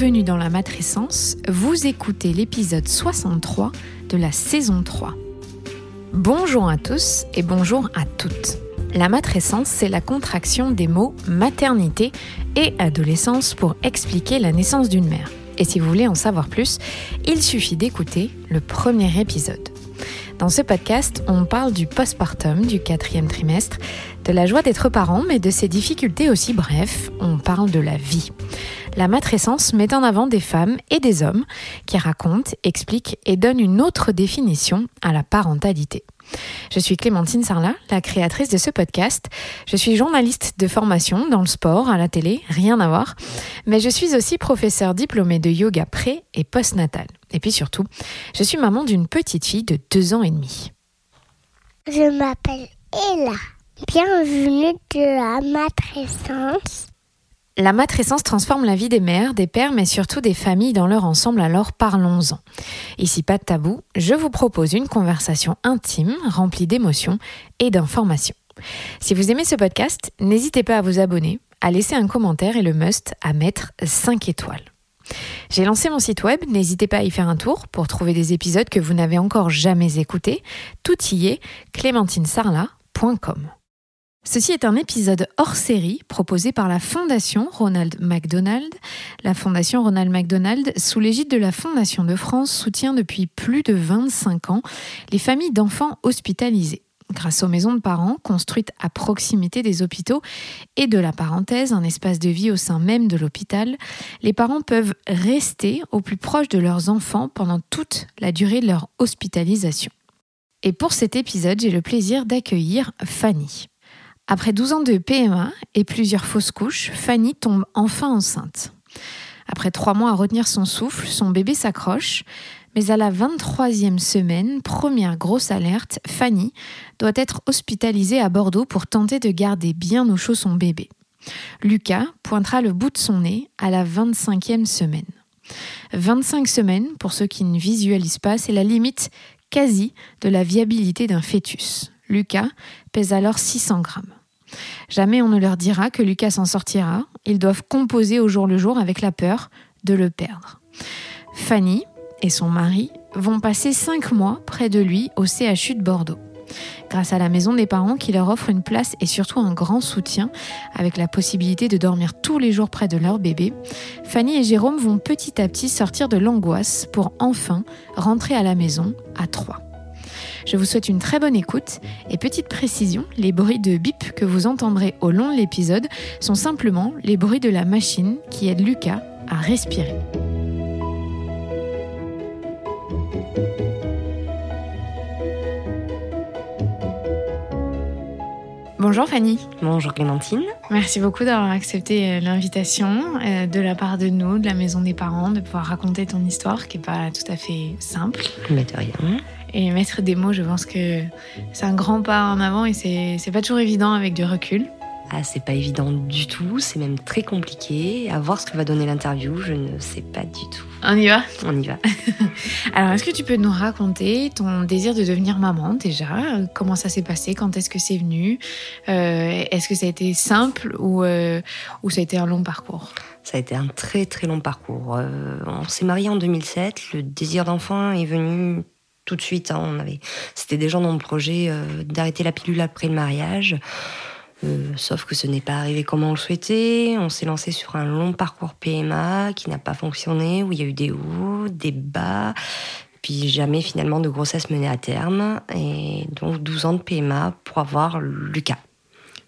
Bienvenue dans la matrescence, vous écoutez l'épisode 63 de la saison 3. Bonjour à tous et bonjour à toutes. La matrescence, c'est la contraction des mots maternité et adolescence pour expliquer la naissance d'une mère. Et si vous voulez en savoir plus, il suffit d'écouter le premier épisode. Dans ce podcast, on parle du postpartum, du quatrième trimestre, de la joie d'être parent, mais de ses difficultés aussi. Bref, on parle de la vie. La matrescence met en avant des femmes et des hommes qui racontent, expliquent et donnent une autre définition à la parentalité. Je suis Clémentine Sarlat, la créatrice de ce podcast. Je suis journaliste de formation dans le sport, à la télé, rien à voir. Mais je suis aussi professeure diplômée de yoga pré et postnatal. Et puis surtout, je suis maman d'une petite fille de deux ans et demi. Je m'appelle Ella. Bienvenue de la matrescence. La matrescence transforme la vie des mères, des pères, mais surtout des familles dans leur ensemble, alors parlons-en. Ici, pas de tabou, je vous propose une conversation intime, remplie d'émotions et d'informations. Si vous aimez ce podcast, n'hésitez pas à vous abonner, à laisser un commentaire et le must à mettre 5 étoiles. J'ai lancé mon site web, n'hésitez pas à y faire un tour pour trouver des épisodes que vous n'avez encore jamais écoutés. Tout y est clémentinesarla.com. Ceci est un épisode hors série proposé par la Fondation Ronald McDonald. La Fondation Ronald McDonald, sous l'égide de la Fondation de France, soutient depuis plus de 25 ans les familles d'enfants hospitalisés. Grâce aux maisons de parents construites à proximité des hôpitaux et de la parenthèse, un espace de vie au sein même de l'hôpital, les parents peuvent rester au plus proche de leurs enfants pendant toute la durée de leur hospitalisation. Et pour cet épisode, j'ai le plaisir d'accueillir Fanny. Après 12 ans de PMA et plusieurs fausses couches, Fanny tombe enfin enceinte. Après trois mois à retenir son souffle, son bébé s'accroche, mais à la 23e semaine, première grosse alerte, Fanny doit être hospitalisée à Bordeaux pour tenter de garder bien au chaud son bébé. Lucas pointera le bout de son nez à la 25e semaine. 25 semaines, pour ceux qui ne visualisent pas, c'est la limite quasi de la viabilité d'un fœtus. Lucas pèse alors 600 grammes. Jamais on ne leur dira que Lucas s'en sortira. Ils doivent composer au jour le jour avec la peur de le perdre. Fanny et son mari vont passer cinq mois près de lui au CHU de Bordeaux. Grâce à la maison des parents qui leur offre une place et surtout un grand soutien, avec la possibilité de dormir tous les jours près de leur bébé, Fanny et Jérôme vont petit à petit sortir de l'angoisse pour enfin rentrer à la maison à trois. Je vous souhaite une très bonne écoute et petite précision, les bruits de bip que vous entendrez au long de l'épisode sont simplement les bruits de la machine qui aide Lucas à respirer. Bonjour Fanny. Bonjour Clémentine. Merci beaucoup d'avoir accepté euh, l'invitation euh, de la part de nous, de la maison des parents, de pouvoir raconter ton histoire qui n'est pas tout à fait simple. Mais de rien. Et mettre des mots, je pense que c'est un grand pas en avant et c'est pas toujours évident avec du recul. Ah, c'est pas évident du tout, c'est même très compliqué. À voir ce que va donner l'interview, je ne sais pas du tout. On y va? On y va. Alors, est-ce que tu peux nous raconter ton désir de devenir maman déjà? Comment ça s'est passé? Quand est-ce que c'est venu? Euh, Est-ce que ça a été simple ou, euh, ou ça a été un long parcours? Ça a été un très très long parcours. Euh, on s'est marié en 2007, le désir d'enfant est venu tout de suite. Hein. on avait, c'était déjà dans le projet d'arrêter la pilule après le mariage. Euh, sauf que ce n'est pas arrivé comme on le souhaitait. On s'est lancé sur un long parcours PMA qui n'a pas fonctionné, où il y a eu des hauts, des bas, puis jamais finalement de grossesse menée à terme. Et donc 12 ans de PMA pour avoir Lucas.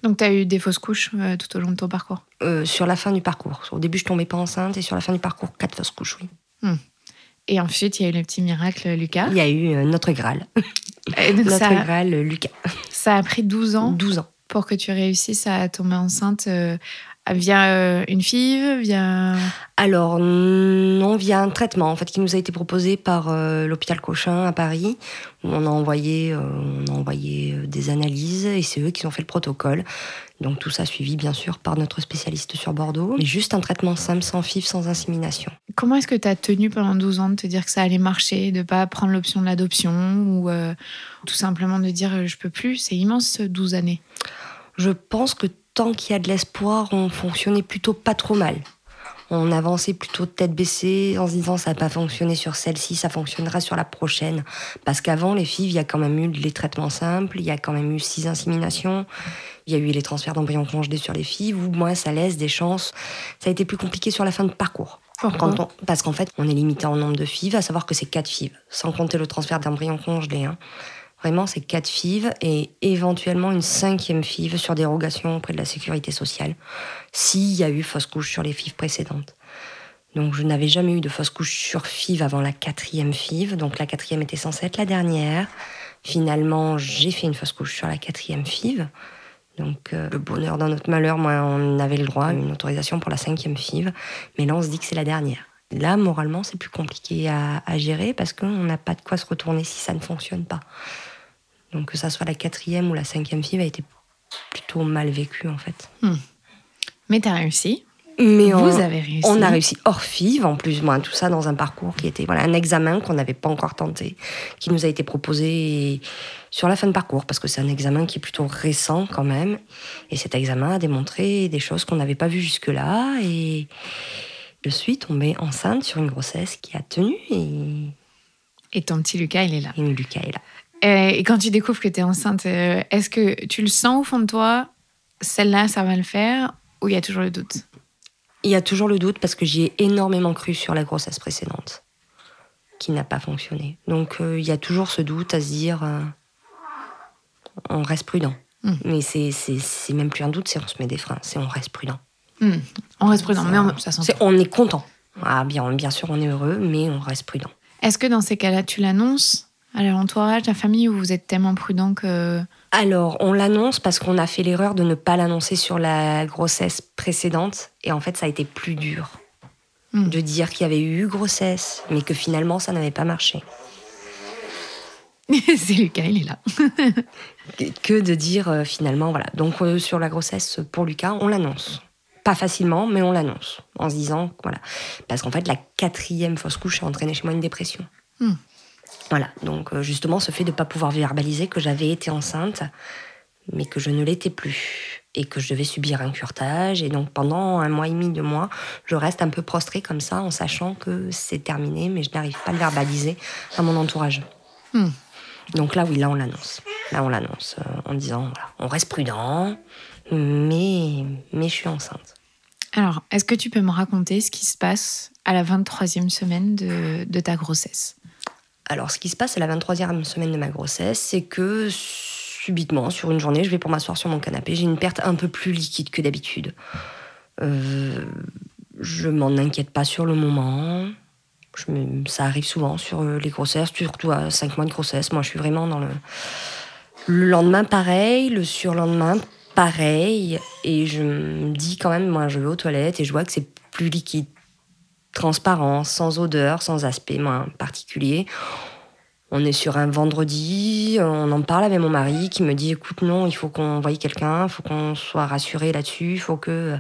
Donc tu as eu des fausses couches euh, tout au long de ton parcours? Euh, Sur la fin du parcours. Au début, je tombais pas enceinte et sur la fin du parcours, quatre fausses couches, oui. Hmm. Et ensuite, il y a eu le petit miracle Lucas. Il y a eu notre Graal. notre Graal Lucas. Ça a pris 12 ans 12 ans pour que tu réussisses à tomber enceinte euh, via euh, une FIV via... Alors, non, via un traitement en fait, qui nous a été proposé par euh, l'hôpital Cochin à Paris. Où on a envoyé, on a envoyé des analyses et c'est eux qui ont fait le protocole. Donc tout ça suivi bien sûr par notre spécialiste sur Bordeaux. Mais juste un traitement simple, sans FIV, sans insémination. Comment est-ce que tu as tenu pendant 12 ans de te dire que ça allait marcher, de ne pas prendre l'option de l'adoption ou tout simplement de dire je peux plus? C'est immense 12 années. Je pense que tant qu'il y a de l'espoir, on fonctionnait plutôt pas trop mal. On avançait plutôt tête baissée en se disant ça n'a pas fonctionné sur celle-ci, ça fonctionnera sur la prochaine. Parce qu'avant, les filles, il y a quand même eu les traitements simples, il y a quand même eu six inséminations, il y a eu les transferts d'embryons congelés sur les filles, ou moins ça laisse des chances. Ça a été plus compliqué sur la fin de parcours. parce qu'en fait, on est limité en nombre de FIV, à savoir que c'est quatre FIV, sans compter le transfert d'embryons congelés. Hein. Vraiment, c'est quatre FIV et éventuellement une cinquième FIV sur dérogation auprès de la sécurité sociale, s'il y a eu fausse couche sur les FIV précédentes. Donc, je n'avais jamais eu de fausse couche sur FIV avant la quatrième FIV. Donc, la quatrième était censée être la dernière. Finalement, j'ai fait une fausse couche sur la quatrième FIV. Donc, euh, le bonheur dans notre malheur, moi, on avait le droit à une autorisation pour la cinquième FIV. Mais là, on se dit que c'est la dernière. Là, moralement, c'est plus compliqué à gérer parce qu'on n'a pas de quoi se retourner si ça ne fonctionne pas. Donc que ça soit la quatrième ou la cinquième fille a été plutôt mal vécu en fait. Hmm. Mais tu as réussi. Mais Vous on, avez réussi. On a réussi hors FIV, en plus, moi, tout ça dans un parcours qui était voilà, un examen qu'on n'avait pas encore tenté, qui nous a été proposé sur la fin de parcours, parce que c'est un examen qui est plutôt récent quand même. Et cet examen a démontré des choses qu'on n'avait pas vues jusque-là. Et je suis tombée enceinte sur une grossesse qui a tenu. Et, et ton petit Lucas, il est là. Et Lucas est là. Euh, et quand tu découvres que tu es enceinte, euh, est-ce que tu le sens au fond de toi, celle-là, ça va le faire, ou il y a toujours le doute? Il y a toujours le doute parce que j'y ai énormément cru sur la grossesse précédente, qui n'a pas fonctionné. Donc euh, il y a toujours ce doute à se dire, on reste prudent. Hmm. Mais c'est même plus un doute, c'est on se met des freins, c'est on reste prudent. Hmm. On reste prudent, mais on, ça est, on est content. Ah, bien, bien sûr, on est heureux, mais on reste prudent. Est-ce que dans ces cas-là, tu l'annonces? À l'entourage, la famille, où vous êtes tellement prudent que... Alors, on l'annonce parce qu'on a fait l'erreur de ne pas l'annoncer sur la grossesse précédente. Et en fait, ça a été plus dur hmm. de dire qu'il y avait eu grossesse, mais que finalement, ça n'avait pas marché. C'est Lucas, il est là. que de dire euh, finalement, voilà. Donc, euh, sur la grossesse pour Lucas, on l'annonce. Pas facilement, mais on l'annonce. En se disant, voilà. Parce qu'en fait, la quatrième fausse couche a entraîné chez moi une dépression. Hmm. Voilà, donc euh, justement ce fait de ne pas pouvoir verbaliser que j'avais été enceinte, mais que je ne l'étais plus, et que je devais subir un curtage, et donc pendant un mois et demi, deux mois, je reste un peu prostrée comme ça, en sachant que c'est terminé, mais je n'arrive pas à le verbaliser à mon entourage. Hmm. Donc là, oui, là on l'annonce. Là on l'annonce euh, en disant, voilà, on reste prudent, mais, mais je suis enceinte. Alors, est-ce que tu peux me raconter ce qui se passe à la 23e semaine de, de ta grossesse? Alors, ce qui se passe à la 23e semaine de ma grossesse, c'est que subitement, sur une journée, je vais pour m'asseoir sur mon canapé, j'ai une perte un peu plus liquide que d'habitude. Euh, je m'en inquiète pas sur le moment. ça arrive souvent sur euh, les grossesses, surtout à 5 mois de grossesse. Moi, je suis vraiment dans le. Le lendemain, pareil. Le surlendemain, pareil. Et je me dis quand même, moi, je vais aux toilettes et je vois que c'est plus liquide transparent, sans odeur, sans aspect moins particulier. On est sur un vendredi, on en parle avec mon mari qui me dit écoute non, il faut qu'on voie quelqu'un, il faut qu'on soit rassuré là-dessus, il faut que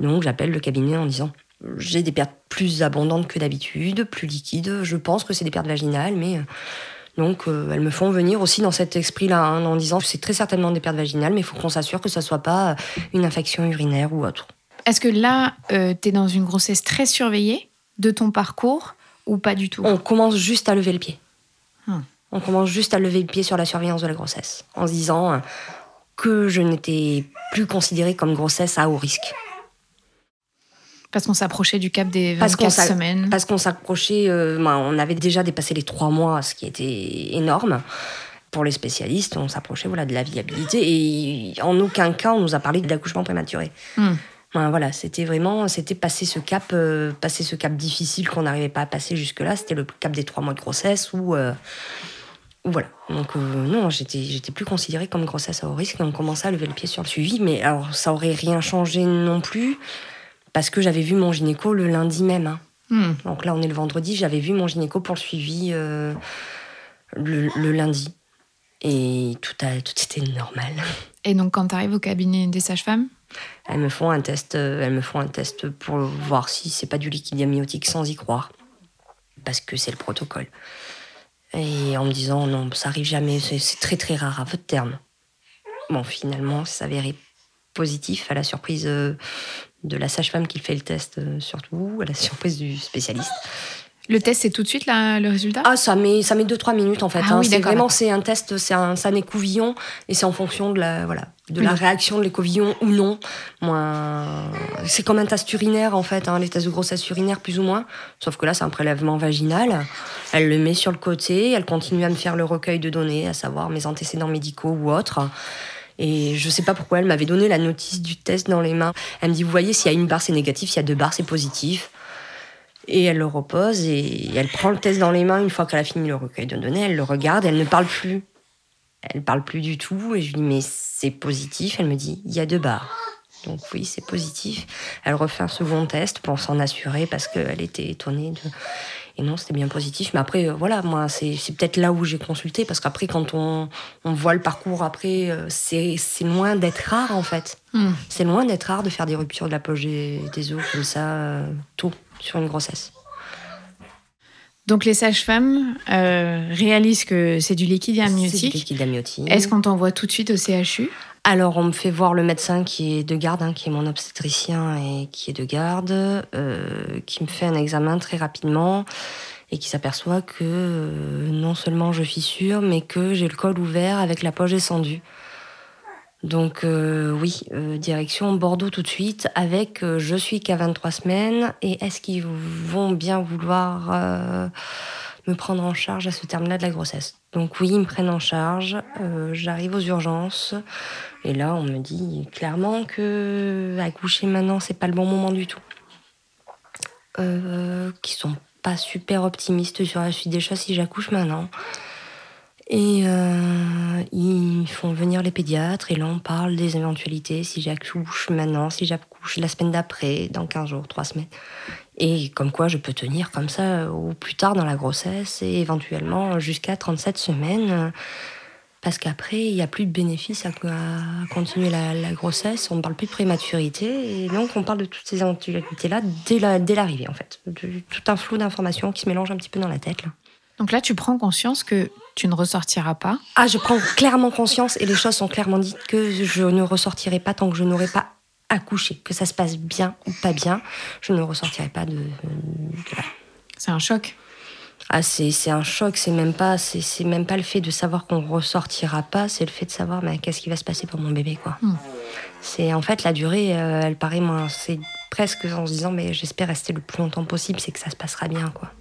donc j'appelle le cabinet en disant j'ai des pertes plus abondantes que d'habitude, plus liquides. Je pense que c'est des pertes vaginales, mais donc euh, elles me font venir aussi dans cet esprit-là, hein, en disant c'est très certainement des pertes vaginales, mais il faut qu'on s'assure que ça soit pas une infection urinaire ou autre. Est-ce que là, euh, tu es dans une grossesse très surveillée de ton parcours ou pas du tout? On commence juste à lever le pied. Hmm. On commence juste à lever le pied sur la surveillance de la grossesse, en se disant euh, que je n'étais plus considérée comme grossesse à haut risque. Parce qu'on s'approchait du cap des 24 semaines. Parce qu'on s'approchait, euh, ben, on avait déjà dépassé les trois mois, ce qui était énorme. Pour les spécialistes, on s'approchait voilà, de la viabilité et en aucun cas on nous a parlé de l'accouchement prématuré. Voilà, c'était vraiment, c'était passer ce cap, euh, passer ce cap difficile qu'on n'arrivait pas à passer jusque-là. C'était le cap des trois mois de grossesse où, euh, voilà. Donc euh, non, j'étais, j'étais plus considérée comme grossesse à haut risque et on commençait à lever le pied sur le suivi. Mais alors, ça aurait rien changé non plus parce que j'avais vu mon gynéco le lundi même. Hein. Hmm. Donc là, on est le vendredi, j'avais vu mon gynéco pour le suivi le, le, lundi et tout a, tout était normal. Et donc, quand tu arrives au cabinet des sages-femmes? Elles me font un test, euh, elles me font un test pour voir si c'est pas du liquide amniotique sans y croire, parce que c'est le protocole. Et en me disant non, ça arrive jamais, c'est très très rare à votre terme. Bon, finalement, ça s'avérait positif à la surprise euh, de la sage-femme qui fait le test, euh, surtout, à la surprise du spécialiste. Le test, c'est tout de suite là, le résultat? Ah, ça met, ça met 2-3 minutes en fait. Ah hein. oui, c'est vraiment c'est un test, c'est un, écouvillon et c'est en fonction de la, voilà, de la Oui. réaction de l'écouvillon ou non. C'est comme un test urinaire en fait, hein, les tests de grossesse urinaire plus ou moins. Sauf que là, c'est un prélèvement vaginal. Elle le met sur le côté, elle continue à me faire le recueil de données, à savoir mes antécédents médicaux ou autres. Et je sais pas pourquoi elle m'avait donné la notice du test dans les mains. Elle me dit, vous voyez, s'il y a une barre, c'est négatif, s'il y a deux barres, c'est positif. Et elle le repose et elle prend le test dans les mains une fois qu'elle a fini le recueil de données. Elle le regarde, elle ne parle plus. Elle parle plus du tout. Et je lui dis, mais c'est positif? Elle me dit, il y a deux barres. Donc oui, c'est positif. Elle refait un second test pour s'en assurer parce qu'elle était étonnée. De... Et non, c'était bien positif. Mais après, euh, voilà, moi, c'est peut-être là où j'ai consulté parce qu'après, quand on, on voit le parcours après, euh, c'est c'est loin d'être rare en fait. Hmm. C'est loin d'être rare de faire des ruptures de la poche des, des os comme ça, euh, tôt, sur une grossesse. Donc les sages-femmes euh, réalisent que c'est du liquide C'est du amniotique. liquide amniotique. Est-ce qu'on t'envoie tout de suite au CHU Alors, on me fait voir le médecin qui est de garde, hein, qui est mon obstétricien et qui est de garde, euh, qui me fait un examen très rapidement et qui s'aperçoit que euh, non seulement je fissure, mais que j'ai le col ouvert avec la poche descendue. Donc euh, oui, euh, direction Bordeaux tout de suite avec euh, je suis qu'à 23 semaines et est-ce qu'ils vont bien vouloir me prendre en charge à ce terme-là de la grossesse? Donc oui, ils me prennent en charge, j'arrive aux urgences et là on me dit clairement que accoucher maintenant c'est pas le bon moment du tout. Euh, qui sont pas super optimistes sur la suite des choses si j'accouche maintenant. Et euh, ils font venir les pédiatres et là on parle des éventualités si j'accouche maintenant, si j'accouche la semaine d'après, dans 15 jours, 3 semaines. Et comme quoi je peux tenir comme ça au plus tard dans la grossesse et éventuellement jusqu'à 37 semaines. euh, Parce qu'après, il n'y a plus de bénéfice à, continuer la, grossesse, on ne parle plus de prématurité, et donc on parle de toutes ces éventualités-là dès la- dès l'arrivée, en fait. Tout un flot d'informations qui se mélange un petit peu dans la tête. Donc là, tu prends conscience que tu ne ressortiras pas. Ah, je prends clairement conscience et les choses sont clairement dites que je ne ressortirai pas tant que je n'aurai pas accouché. Que ça se passe bien ou pas bien, je ne ressortirai pas de, de là. C'est un choc. Ah, c'est c'est un choc, c'est même pas c'est c'est même pas le fait de savoir qu'on ressortira pas, c'est le fait de savoir mais qu'est-ce qui va se passer pour mon bébé quoi. Hmm. C'est en fait la durée, euh, elle paraît moins, c'est presque en se disant mais j'espère rester le plus longtemps possible, c'est que ça se passera bien quoi.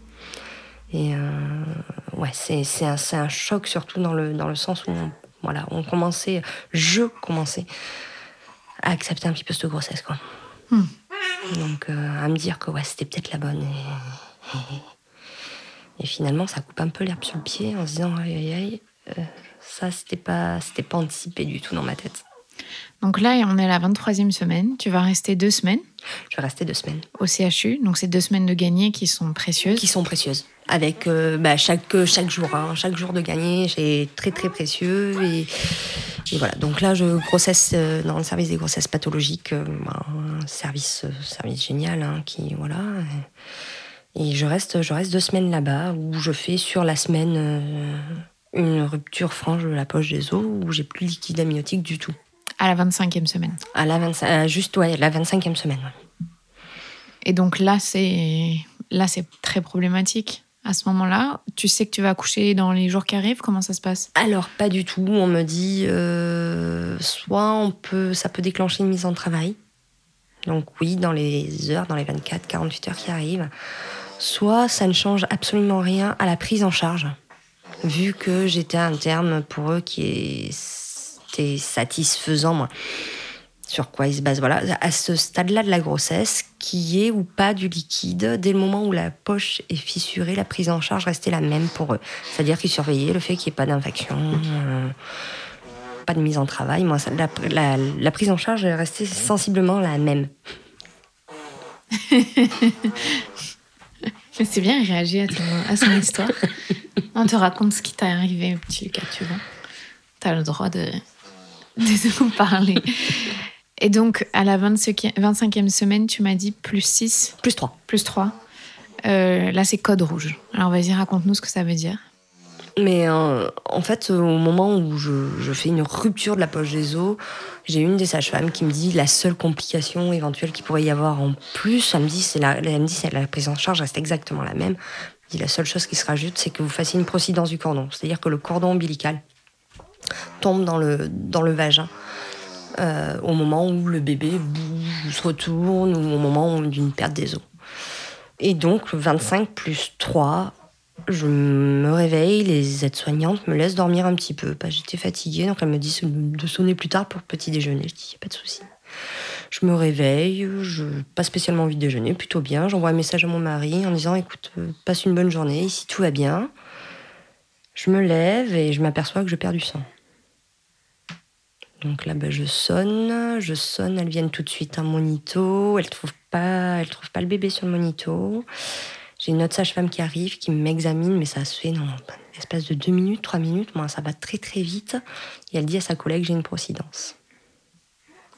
Et euh, ouais, c'est c'est un, c'est un choc surtout dans le dans le sens où on, voilà, on commençait, je commençais à accepter un petit peu cette grossesse quoi. Hmm. Donc euh, à me dire que ouais, c'était peut-être la bonne et, et finalement, ça coupe un peu l'herbe sur le pied en se disant aïe aïe aïe, euh, ça c'était pas, c'était pas anticipé du tout dans ma tête. Donc là, on est à la 23e semaine. Tu vas rester deux semaines Je vais rester deux semaines au CHU. Donc c'est deux semaines de gagné qui sont précieuses. qui sont précieuses. Avec euh, bah, chaque, chaque jour, hein, chaque jour de gagner, c'est très très précieux. Et, et voilà, donc là, je grossesse euh, dans le service des grossesses pathologiques, euh, un service, euh, service génial hein, qui voilà. Et, je reste, je reste deux semaines là-bas où je fais sur la semaine euh, une rupture franche de la poche des os où j'ai plus de liquide amniotique du tout. À la 25e semaine. À la 25, euh, juste ouais, la 25e semaine. ouais. Et donc là, c'est là, c'est très problématique. À ce moment-là, tu sais que tu vas accoucher dans les jours qui arrivent. Comment ça se passe? Alors pas du tout. On me dit euh, soit on peut, ça peut déclencher une mise en travail. Donc oui, dans les heures, dans les 24, 48 heures qui arrivent. Soit ça ne change absolument rien à la prise en charge, vu que j'étais à un terme pour eux qui était satisfaisant. Moi. Sur quoi ils se basent Voilà, à ce stade-là de la grossesse, qui est ou pas du liquide, dès le moment où la poche est fissurée, la prise en charge restait la même pour eux. C'est-à-dire qu'ils surveillaient le fait qu'il n'y ait pas d'infection, euh, pas de mise en travail. Moi, la, prise en charge est restée sensiblement la même. C'est bien, il réagit à, à son histoire. On te raconte ce qui t'est arrivé, petit Lucas, tu vois. T'as le droit de, de nous parler. Et donc, à la 25e, 25e semaine, tu m'as dit plus 6, Plus 3. plus 3. Euh, là, c'est code rouge. Alors, vas-y, raconte-nous ce que ça veut dire. Mais euh, en fait, au moment où je, je, fais une rupture de la poche des os, j'ai une des sages-femmes qui me dit la seule complication éventuelle qu'il pourrait y avoir en plus, elle me dit c'est la, elle me dit c'est la prise en charge reste exactement la même. Elle dit la seule chose qui se rajoute, c'est que vous fassiez une procidence du cordon, c'est-à-dire que le cordon ombilical tombe dans le dans le vagin. Euh, au moment où le bébé bouge, se retourne, ou au moment d'une perte des os. Et donc, le 25 plus 3, je me réveille, les aides-soignantes me laissent dormir un petit peu. J'étais fatiguée, donc elles me disent de sonner plus tard pour petit déjeuner. Je dis, il a pas de souci. Je me réveille, je pas spécialement envie de déjeuner, plutôt bien. J'envoie un message à mon mari en disant, écoute, euh, passe une bonne journée, ici tout va bien. Je me lève et je m'aperçois que je perds du sang. Donc là, ben, je sonne, je sonne, elles viennent tout de suite un monito, elles trouvent pas, elles trouvent pas le bébé sur le monito. J'ai une autre sage-femme qui arrive, qui m'examine, mais ça se fait dans l'espace de deux minutes, trois minutes. Moi, ça va très très vite. Et elle dit à sa collègue j'ai une procidence.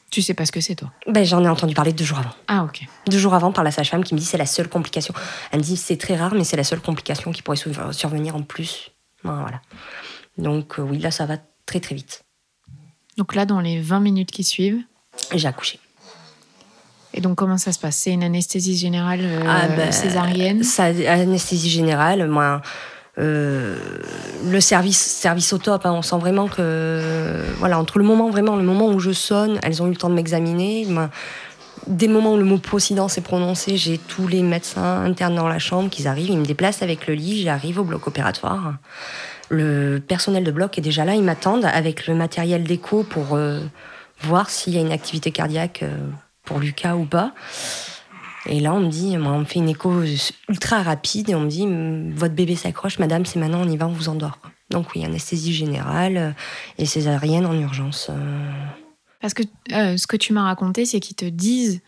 Tu sais pas ce que c'est, toi? Ben, J'en ai entendu parler deux jours avant. Ah, ok. Deux jours avant, par la sage-femme qui me dit c'est la seule complication. Elle me dit c'est très rare, mais c'est la seule complication qui pourrait survenir en plus. Voilà. Donc, euh, oui, là, ça va très très vite. Donc, là, dans les 20 minutes qui suivent J'ai accouché. Et donc, comment ça se passe? C'est une anesthésie générale euh, ah ben, césarienne? ça, Anesthésie générale, moi. Euh, le service, service au top, hein, on sent vraiment que, voilà, entre le moment vraiment, le moment où je sonne, elles ont eu le temps de m'examiner. dès le moment où le mot procidence est prononcé, j'ai tous les médecins internes dans la chambre qui arrivent, ils me déplacent avec le lit, j'arrive au bloc opératoire. Le personnel de bloc est déjà là, ils m'attendent avec le matériel d'écho pour euh, voir s'il y a une activité cardiaque pour Lucas ou pas. Et là, on me dit, on me fait une écho ultra rapide et on me dit, votre bébé s'accroche, madame, c'est maintenant, on y va, on vous endort. Donc oui, anesthésie générale euh, et césarienne en urgence. Euh. Parce que euh, ce que tu m'as raconté, c'est qu'ils te disent,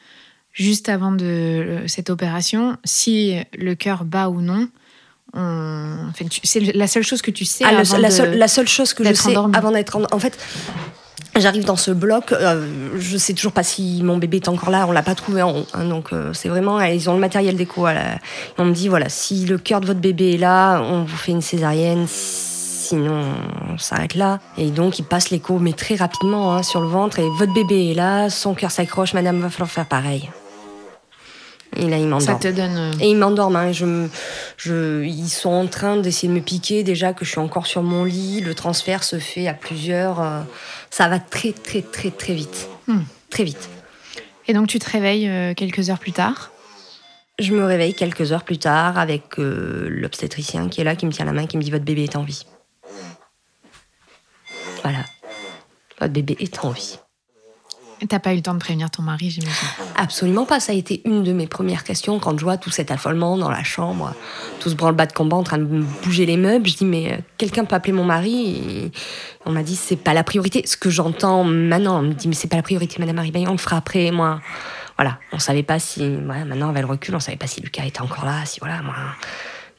juste avant de cette opération, si le cœur bat ou non. Enfin, c'est la seule chose que tu sais. Ah, avant la, de... seule, la, seule, chose que je sais avant d'être en... en fait, J'arrive dans ce bloc, euh, je sais toujours pas si mon bébé est encore là, on l'a pas trouvé en haut. Hein, donc euh, c'est vraiment, ils ont le matériel d'écho. On me dit voilà, si le cœur de votre bébé est là, on vous fait une césarienne, sinon on s'arrête là. Et donc ils passent l'écho, mais très rapidement hein, sur le ventre. Et votre bébé est là, son cœur s'accroche, madame va falloir faire pareil. Et là, ils m'endorment. Ça te donne. Euh, Et ils m'endorment. Hein. Je, je, ils sont en train d'essayer de me piquer. Déjà que je suis encore sur mon lit. Le transfert se fait à plusieurs. Euh, ça va très, très, très, très vite. Hmm. Très vite. Et donc, tu te réveilles euh, quelques heures plus tard? Je me réveille quelques heures plus tard avec l'obstétricien qui est là, qui me tient la main, qui me dit Votre bébé est en vie. Voilà. Votre bébé est en vie. T'as pas eu le temps de prévenir ton mari, j'imagine Absolument pas. Ça a été une de mes premières questions quand je vois tout cet affolement dans la chambre, tout ce branle-bas de combat en train de bouger les meubles. Je dis mais euh, quelqu'un peut appeler mon mari On m'a dit c'est pas la priorité. Ce que j'entends maintenant, on me dit mais c'est pas la priorité, Madame Marie on le fera après. Moi, voilà, on savait pas si. maintenant avec le recul, on savait pas si Lucas était encore là, si voilà. Moi.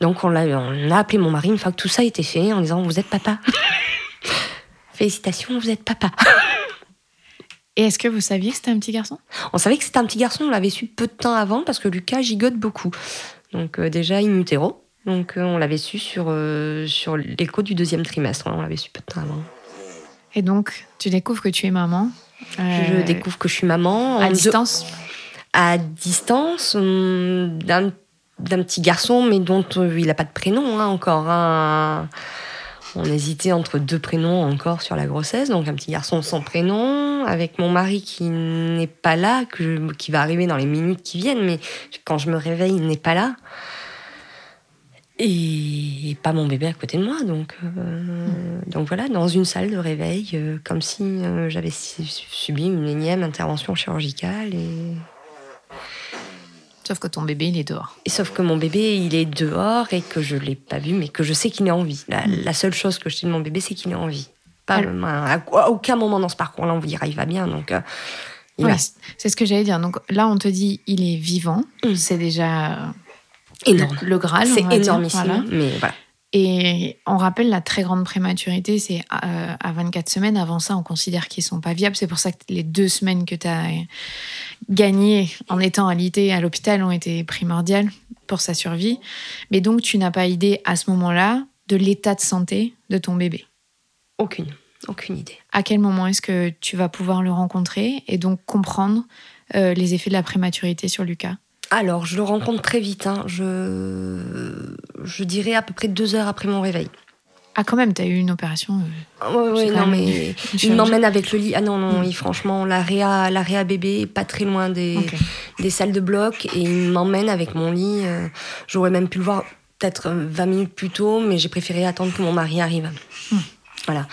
Donc on a, on a appelé mon mari une fois que tout ça été fait en disant vous êtes papa. Félicitations, vous êtes papa. Et est-ce que vous saviez que c'était un petit garçon? On savait que c'était un petit garçon, on l'avait su peu de temps avant parce que Lucas gigote beaucoup. Donc euh, déjà in utero. Donc euh, on l'avait su sur, euh, sur l'écho du deuxième trimestre, on l'avait su peu de temps avant. Et donc tu découvres que tu es maman Je découvre que je suis maman. À distance? À distance d'un petit garçon, mais dont il n'a pas de prénom hein, encore. Hein. On hésitait entre deux prénoms encore sur la grossesse, donc un petit garçon sans prénom, avec mon mari qui n'est pas là, qui va arriver dans les minutes qui viennent, mais quand je me réveille, il n'est pas là. Et pas mon bébé à côté de moi, donc, euh, voilà, dans une salle de réveil, euh, comme si euh, j'avais subi une énième intervention chirurgicale Sauf que ton bébé, il est dehors. Et sauf que mon bébé, il est dehors et que je ne l'ai pas vu, mais que je sais qu'il est en vie. Hmm. La, seule chose que je sais de mon bébé, c'est qu'il est en vie. Pas, à, aucun moment dans ce parcours-là, on vous dira il va bien. Donc, euh, c'est ce que j'allais dire. Donc là, on te dit il est vivant. Hmm. C'est déjà énorme. Le, Graal. C'est énormissime. Mais voilà. Et on rappelle la très grande prématurité, c'est euh, à 24 semaines. Avant ça, on considère qu'ils sont pas viables. C'est pour ça que les deux semaines que tu as gagnées en étant alité à l'hôpital ont été primordiales pour sa survie. Mais donc, tu n'as pas idée à ce moment-là de l'état de santé de ton bébé Aucune, aucune idée. À quel moment est-ce que tu vas pouvoir le rencontrer et donc comprendre euh, les effets de la prématurité sur Lucas? Alors, je le rencontre très vite. hein. Je, je dirais à peu près deux heures après mon réveil. Ah, quand même, tu as eu une opération. euh, Ah Ouais, quand non, mais il m'emmène avec le lit. Ah non, non, Mm. il- franchement, la réa, la réa bébé est pas très loin des, des salles de bloc et il m'emmène avec mon lit. euh, J'aurais même pu le voir peut-être euh, 20 minutes plus tôt, mais j'ai préféré attendre que mon mari arrive. Hmm. Voilà.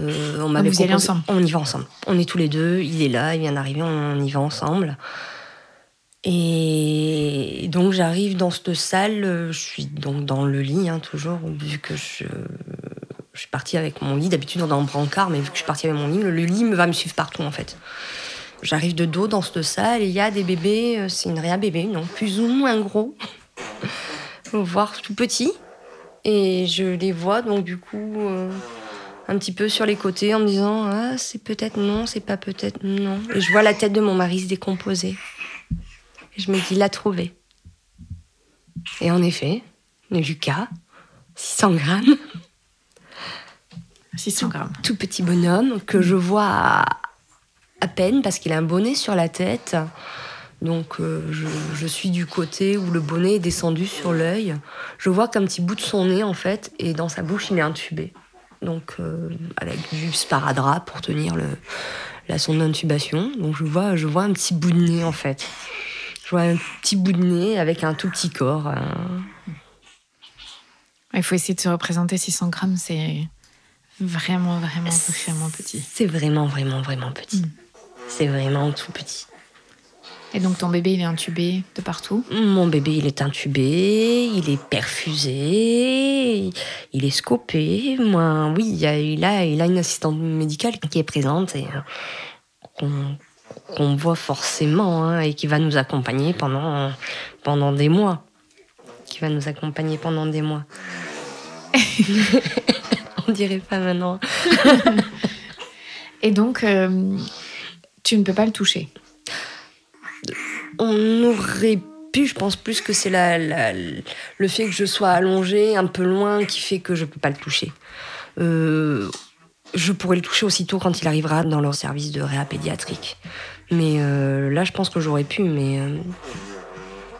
Euh, on m'avait allez proposé- ensemble On y va ensemble. On est tous les deux. Il est là, il vient d'arriver, on y va ensemble. Et donc j'arrive dans cette salle, euh, je suis donc dans le lit, hein, toujours, vu que je, suis partie avec mon lit, d'habitude dans un brancard, mais vu que je suis partie avec mon lit, le, le lit va me suivre partout en fait. J'arrive de dos dans cette salle il y a des bébés, euh, c'est une réa bébé, non, plus ou moins gros, voire tout petit. Et je les vois donc du coup euh, un petit peu sur les côtés en me disant ah c'est peut-être non, c'est pas peut-être non. Et je vois la tête de mon mari se décomposer. Je me dis il l'a trouvé. Et en effet, Lucas, 600 grammes, 600 grammes. tout petit bonhomme que je vois à, à peine parce qu'il a un bonnet sur la tête. Donc euh, je, je suis du côté où le bonnet est descendu sur l'œil. Je vois qu'un petit bout de son nez en fait et dans sa bouche il est intubé. Donc euh, avec du sparadrap pour tenir le, la sonde d'intubation. Donc je vois, je vois un petit bout de nez en fait. Je vois un petit bout de nez avec un tout petit corps. hein. Il faut essayer de se représenter 600 grammes, c'est vraiment, vraiment, vraiment petit. C'est vraiment, vraiment, vraiment petit. Mm. C'est vraiment tout petit. Et donc ton bébé, il est intubé de partout? Mon bébé, il est intubé, il est perfusé, il est scopé. Moi, oui, il, a, il, a, il a une assistante médicale qui est présente et euh, qu'on qu'on voit forcément hein, et qui va nous accompagner pendant, pendant des mois. Qui va nous accompagner pendant des mois. On dirait pas maintenant. Et donc, euh, tu ne peux pas le toucher. On aurait pu, je pense plus que c'est la, la- le fait que je sois allongée un peu loin qui fait que je peux pas le toucher. Euh, je pourrais le toucher aussitôt quand il arrivera dans leur service de réa pédiatrique. Mais euh, là, je pense que j'aurais pu, mais euh,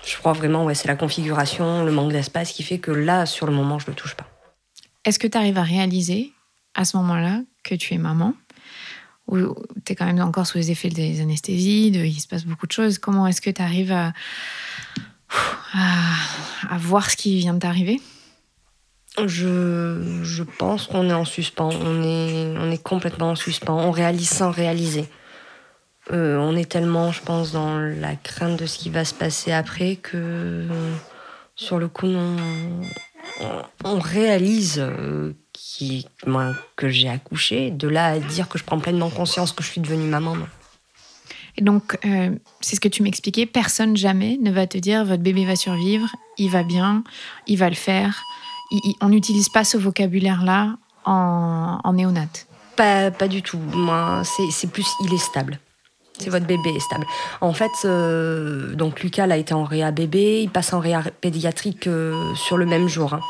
je crois vraiment, ouais, c'est la configuration, le manque d'espace qui fait que là, sur le moment, je le touche pas. Est-ce que tu arrives à réaliser à ce moment-là que tu es maman? Ou tu es quand même encore sous les effets des anesthésies, il se passe beaucoup de choses. Comment est-ce que tu arrives à, à, à voir ce qui vient de t'arriver? Je, pense qu'on est en suspens. On est, complètement en suspens. On réalise sans réaliser. Euh, on est tellement, je pense, dans la crainte de ce qui va se passer après que, sur le coup, on, réalise euh, que j'ai accouché. De là à dire que je prends pleinement conscience que je suis devenue maman. Et donc, euh, c'est ce que tu m'expliquais, personne jamais ne va te dire votre bébé va survivre, il va bien, il va le faire. On n'utilise pas ce vocabulaire-là en, en. Pas, du tout. Moi, c'est plus, il est stable. C'est votre bébé est stable. En fait, euh, donc Lucas a été en réa bébé, il passe en réa pédiatrique euh, sur le même jour. hein.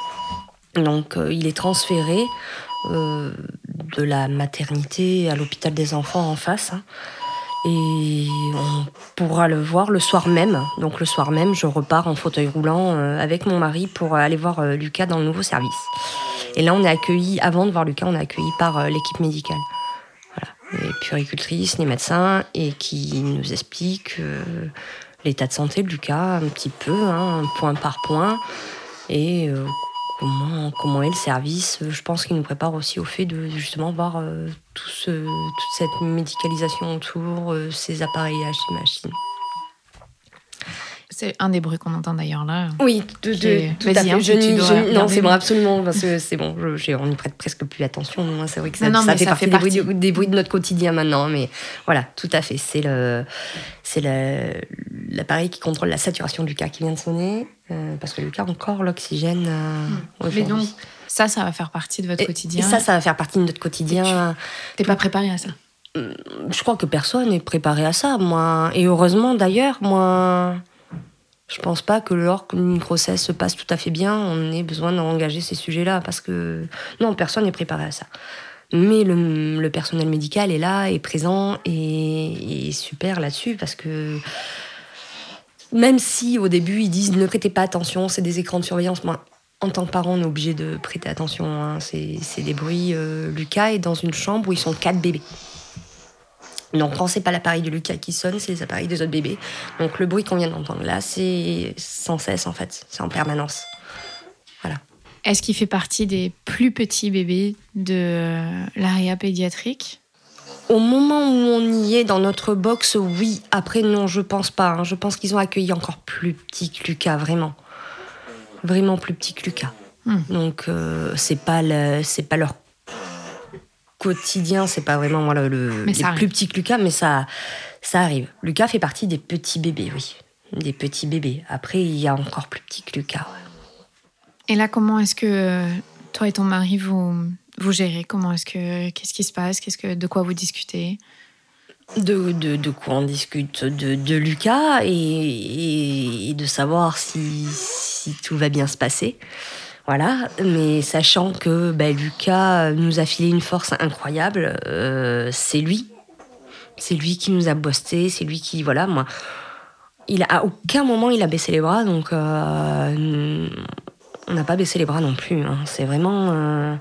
Donc euh, il est transféré de la maternité à l'hôpital des enfants en face. hein. Et on pourra le voir le soir même. Donc le soir même, je repars en fauteuil roulant euh, avec mon mari pour aller voir euh, Lucas dans le nouveau service. Et là, on est accueilli, avant de voir Lucas, on est accueilli par euh, l'équipe médicale. Voilà. Les puéricultrices, les médecins, et qui nous expliquent euh, l'état de santé de Lucas un petit peu, hein, point par point, et euh, comment, est le service. Je pense qu'ils nous préparent aussi au fait de justement voir euh, toute cette médicalisation autour, euh, ces appareillages, ces machines. C'est un des bruits qu'on entend d'ailleurs là. Oui, de, est- tout à fait. hein, Je non, c'est bon, mais- absolument, parce que c'est bon, je, on n'y prête presque plus attention. Moi, c'est vrai que ça, Non, non, ça mais fait ça partie, fait des, bruits, de- des bruits de notre quotidien maintenant. Mais voilà, tout à fait. C'est le, c'est le- l'appareil qui contrôle la saturation du cas qui vient de sonner, euh, parce que Lucas a encore l'oxygène. euh, Mais aujourd'hui. donc, ça, ça va faire partie de votre et, quotidien. et ça, ça va faire partie de notre quotidien. T'es pas préparé à ça? Je crois que personne n'est préparé à ça, moi. Et heureusement, d'ailleurs, moi. Je pense pas que lors qu'une grossesse se passe tout à fait bien, on ait besoin d'engager ces sujets-là, parce que non, personne n'est préparé à ça. Mais le, personnel médical est là, est présent et, est super là-dessus, parce que même si au début ils disent ne prêtez pas attention, c'est des écrans de surveillance, moi, en tant que parent, on est obligé de prêter attention. Hein. C'est des bruits. Euh, Lucas est dans une chambre où ils sont quatre bébés. Donc quand c'est pas l'appareil de Lucas qui sonne, c'est les appareils des autres bébés. Donc le bruit qu'on vient d'entendre là, c'est sans cesse en fait, c'est en permanence. Voilà. Est-ce qu'il fait partie des plus petits bébés de l'ARIA pédiatrique? Au moment où on y est dans notre box, oui. Après non, je pense pas. Hein. Je pense qu'ils ont accueilli encore plus petit que Lucas, vraiment, vraiment plus petit que Lucas. Hmm. Donc euh, c'est pas c'est pas leur quotidien, c'est pas vraiment voilà, le plus petit que Lucas, mais ça, ça arrive. Lucas fait partie des petits bébés, oui. Des petits bébés. Après, il y a encore plus petit que Lucas. Et là, comment est-ce que toi et ton mari vous, vous gérez? Comment est-ce que qu'est-ce qui se passe? Qu'est-ce que de quoi vous discutez? De, de, de, quoi on discute? De, de Lucas et, et, de savoir si, si tout va bien se passer. Voilà, mais sachant que bah, Lucas nous a filé une force incroyable, euh, c'est lui. C'est lui qui nous a bossé, c'est lui qui, voilà, moi, à aucun moment il a baissé les bras, donc euh, on n'a pas baissé les bras non plus. Hein. c'est vraiment. Euh,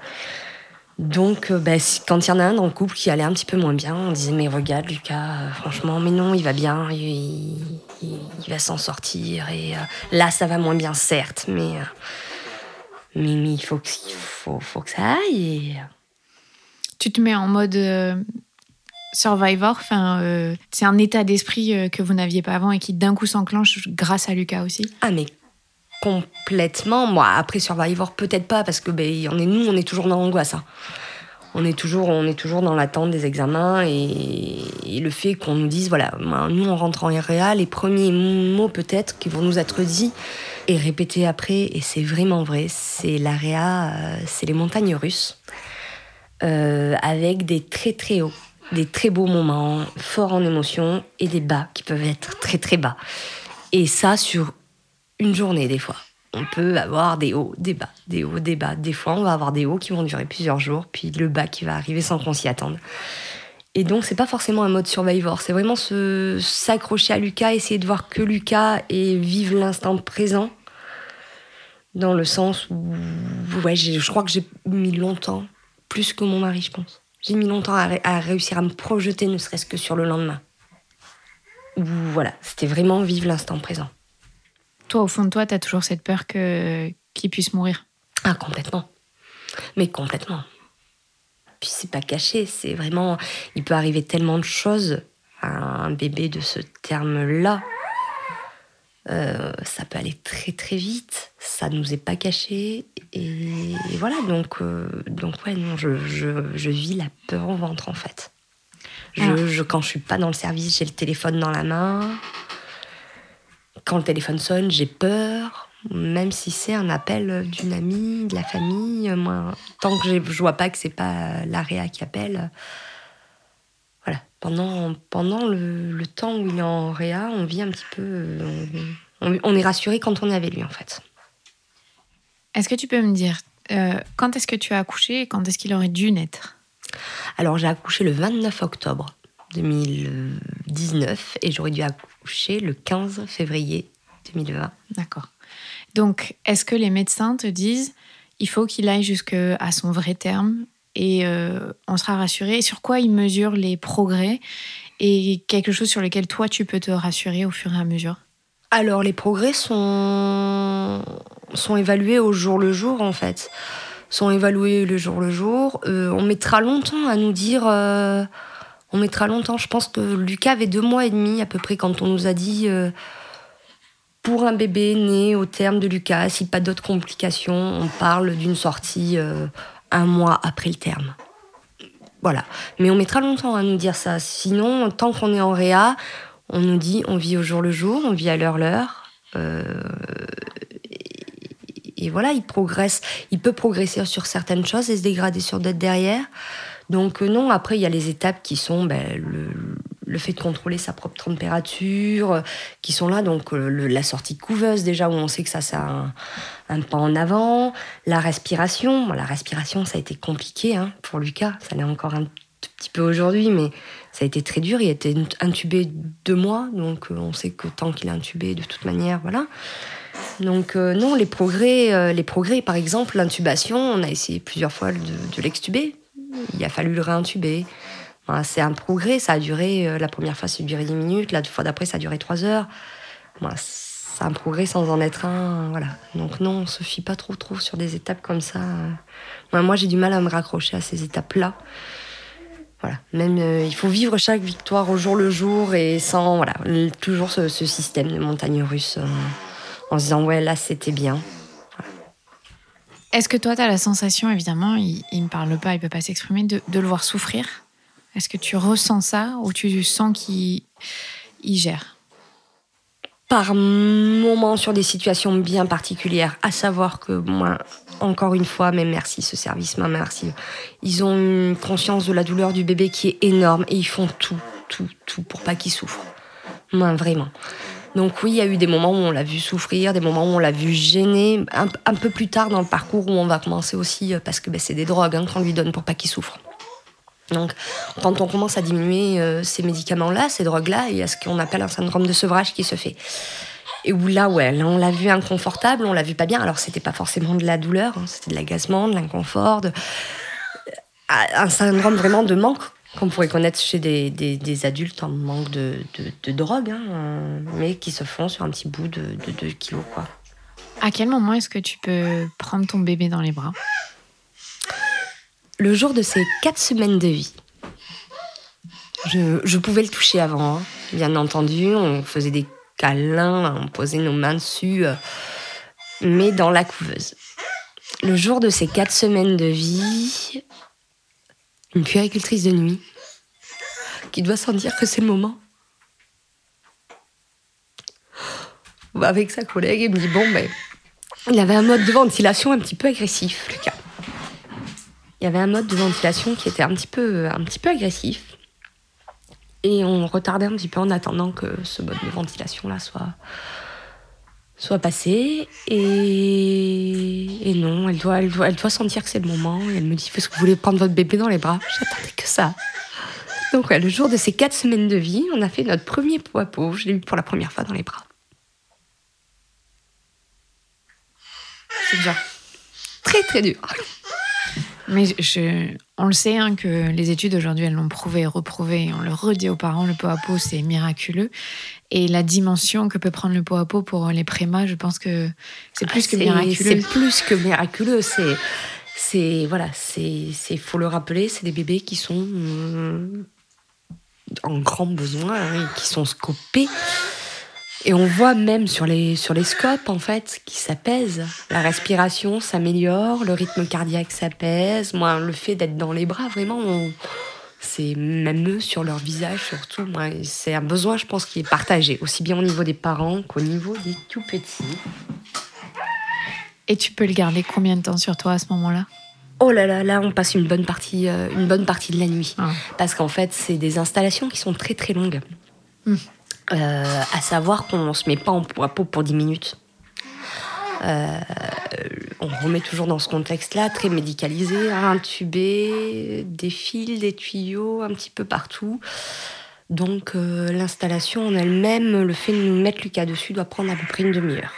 donc, bah, quand il y en a un dans le couple qui allait un petit peu moins bien, on disait Mais regarde, Lucas, franchement, mais non, il va bien, il, il va s'en sortir. Et là, ça va moins bien, certes, mais mais, il faut que, faut, faut que ça aille. Tu te mets en mode euh, survivor, enfin, euh, c'est un état d'esprit euh, que vous n'aviez pas avant et qui d'un coup s'enclenche grâce à Lucas aussi. Ah mais complètement. Moi après survivor peut-être pas parce que ben on est nous on est toujours dans l'angoisse. Hein. On est toujours on est toujours dans l'attente des examens et, le fait qu'on nous dise voilà nous on rentre en REA les premiers mots peut-être qui vont nous être dits et répété après, et c'est vraiment vrai, c'est l'AREA, euh, c'est les montagnes russes, euh, avec des très très hauts, des très beaux moments, forts en émotion, et des bas qui peuvent être très très bas. Et ça sur une journée des fois. On peut avoir des hauts, des bas, des hauts, des bas. Des fois, on va avoir des hauts qui vont durer plusieurs jours, puis le bas qui va arriver sans qu'on s'y attende. Et donc, c'est pas forcément un mode survivor, c'est vraiment s'accrocher à Lucas, essayer de voir que Lucas et vivre l'instant présent dans le sens où ouais, je crois que j'ai mis longtemps, plus que mon mari, je pense. J'ai mis longtemps à, réussir à me projeter, ne serait-ce que sur le lendemain. voilà, c'était vraiment vivre l'instant présent. Toi, au fond de toi, tu as toujours cette peur que qu'il puisse mourir Ah, complètement. Mais complètement. Puis c'est pas caché, c'est vraiment. Il peut arriver tellement de choses à un bébé de ce terme-là euh, ça peut aller très très vite, ça nous est pas caché. Et, voilà, donc, euh, donc ouais, non, je, je, vis la peur au ventre en fait. Je, ah. je, quand je suis pas dans le service, j'ai le téléphone dans la main. Quand le téléphone sonne, j'ai peur, même si c'est un appel d'une amie, de la famille. Moi, tant que je vois pas que c'est pas l'AREA qui appelle, voilà, pendant, pendant le, temps où il est en réa, on vit un petit peu. On, est rassuré quand on est avec lui, en fait. Est-ce que tu peux me dire euh, quand est-ce que tu as accouché et quand est-ce qu'il aurait dû naître? Alors, j'ai accouché le 29 octobre 2019 et j'aurais dû accoucher le 15 février 2020. D'accord. Donc, est-ce que les médecins te disent il faut qu'il aille jusqu'à son vrai terme et euh, on sera rassuré. Sur quoi ils mesurent les progrès et quelque chose sur lequel toi tu peux te rassurer au fur et à mesure Alors les progrès sont, sont évalués au jour le jour en fait. Sont évalués le jour le jour. Euh, on mettra longtemps à nous dire. Euh, on mettra longtemps. Je pense que Lucas avait deux mois et demi à peu près quand on nous a dit pour un bébé né au terme de Lucas, si pas d'autres complications, on parle d'une sortie un mois après le terme. Voilà. Mais on mettra longtemps à nous dire ça. Sinon, tant qu'on est en réa, on nous dit on vit au jour le jour, on vit à l'heure l'heure. Euh, et, voilà, il progresse. Il peut progresser sur certaines choses et se dégrader sur d'autres derrière. Donc euh, non, après, il y a les étapes qui sont ben, fait de contrôler sa propre température, euh, qui sont là. Donc la sortie couveuse déjà, où on sait que ça, c'est un, pas en avant. La respiration, la respiration, ça a été compliqué hein, pour Lucas. Ça l'est encore un petit peu aujourd'hui, mais ça a été très dur. Il a été intubé deux mois, donc on sait que tant qu'il est intubé, de toute manière, voilà. Donc non, les progrès, les progrès, par exemple, l'intubation, on a essayé plusieurs fois de, de l'extuber il a fallu le réintuber. C'est un progrès, ça a duré, euh, la première fois ça a duré 10 minutes, la fois d'après ça a duré 3 heures. c'est un progrès sans en être un. Voilà. Donc non, on se fie pas trop trop sur des étapes comme ça. moi j'ai du mal à me raccrocher à ces étapes-là. Voilà. Même euh, il faut vivre chaque victoire au jour le jour et sans voilà toujours ce, système de montagne russe euh, en se disant ouais là c'était bien. Est-ce que toi, tu as la sensation, évidemment, il ne parle pas, il ne peut pas s'exprimer, de, le voir souffrir? Est-ce que tu ressens ça ou tu sens qu'il gère? Par moments, sur des situations bien particulières, à savoir que moi, encore une fois, mais merci ce service, mais merci. Ils ont une conscience de la douleur du bébé qui est énorme et ils font tout, tout, tout pour pas qu'il souffre. Moi, vraiment. Donc oui, il y a eu des moments où on l'a vu souffrir, des moments où on l'a vu gêner. Un, peu plus tard dans le parcours où on va commencer aussi, euh, parce que ben, c'est des drogues hein, qu'on lui donne pour pas qu'il souffre. Donc, quand on commence à diminuer euh, ces médicaments-là, ces drogues-là, il y a ce qu'on appelle un syndrome de sevrage qui se fait. Et où là, ouais, là, on l'a vu inconfortable, on l'a vu pas bien. Alors, c'était pas forcément de la douleur, hein, c'était de l'agacement, de l'inconfort, de... Euh, un syndrome vraiment de manque qu'on pourrait connaître chez des, des, adultes en manque de, de, drogue, hein, mais qui se font sur un petit bout de, 2 kilos. Quoi. À quel moment est-ce que tu peux prendre ton bébé dans les bras? Le jour de ses 4 semaines de vie. Je, pouvais le toucher avant, hein. bien entendu. On faisait des câlins, on posait nos mains dessus, euh, mais dans la couveuse. Le jour de ses 4 semaines de vie, une puéricultrice de nuit, qui doit sentir que c'est le moment. Avec sa collègue, il me dit Bon, ben, il avait un mode de ventilation un petit peu agressif, Lucas. Il y avait un mode de ventilation qui était un petit peu, un petit peu agressif. Et on retardait un petit peu en attendant que ce mode de ventilation-là soit, soit passé. Et, et non, elle doit, elle, doit, elle doit sentir que c'est le moment. Et elle me dit Est-ce que vous voulez prendre votre bébé dans les bras? J'attendais que ça. Donc, le jour de ces quatre semaines de vie, on a fait notre premier pot à pot. Je l'ai eu pour la première fois dans les bras. C'est déjà très très dur. Mais je, on le sait hein, que les études aujourd'hui, elles l'ont prouvé et reprouvé. On le redit aux parents, le pot à pot, c'est miraculeux. Et la dimension que peut prendre le pot à pot pour les prémas, je pense que c'est plus que miraculeux. C'est plus que miraculeux. C'est, c'est voilà, c'est, c'est faut le rappeler, c'est des bébés qui sont hum, en grand besoin, hein, qui sont scopés. Et on voit même sur les, sur les scopes, en fait, qui s'apaisent. La respiration s'améliore, le rythme cardiaque s'apaise. Moi, le fait d'être dans les bras, vraiment, c'est même eux sur leur visage, surtout. Moi, c'est un besoin, je pense, qui est partagé, aussi bien au niveau des parents qu'au niveau des tout petits. Et tu peux le garder combien de temps sur toi à ce moment-là? Oh là là, là, on passe une bonne partie, euh, une bonne partie de la nuit. Ah. Parce qu'en fait, c'est des installations qui sont très très longues. Hmm. Euh, à savoir qu'on ne se met pas en peau pour 10 minutes. Euh, on remet toujours dans ce contexte-là, très médicalisé, intubé, des fils, des tuyaux, un petit peu partout. Donc l'installation en elle-même, le fait de nous mettre Lucas dessus, doit prendre à peu près une demi-heure.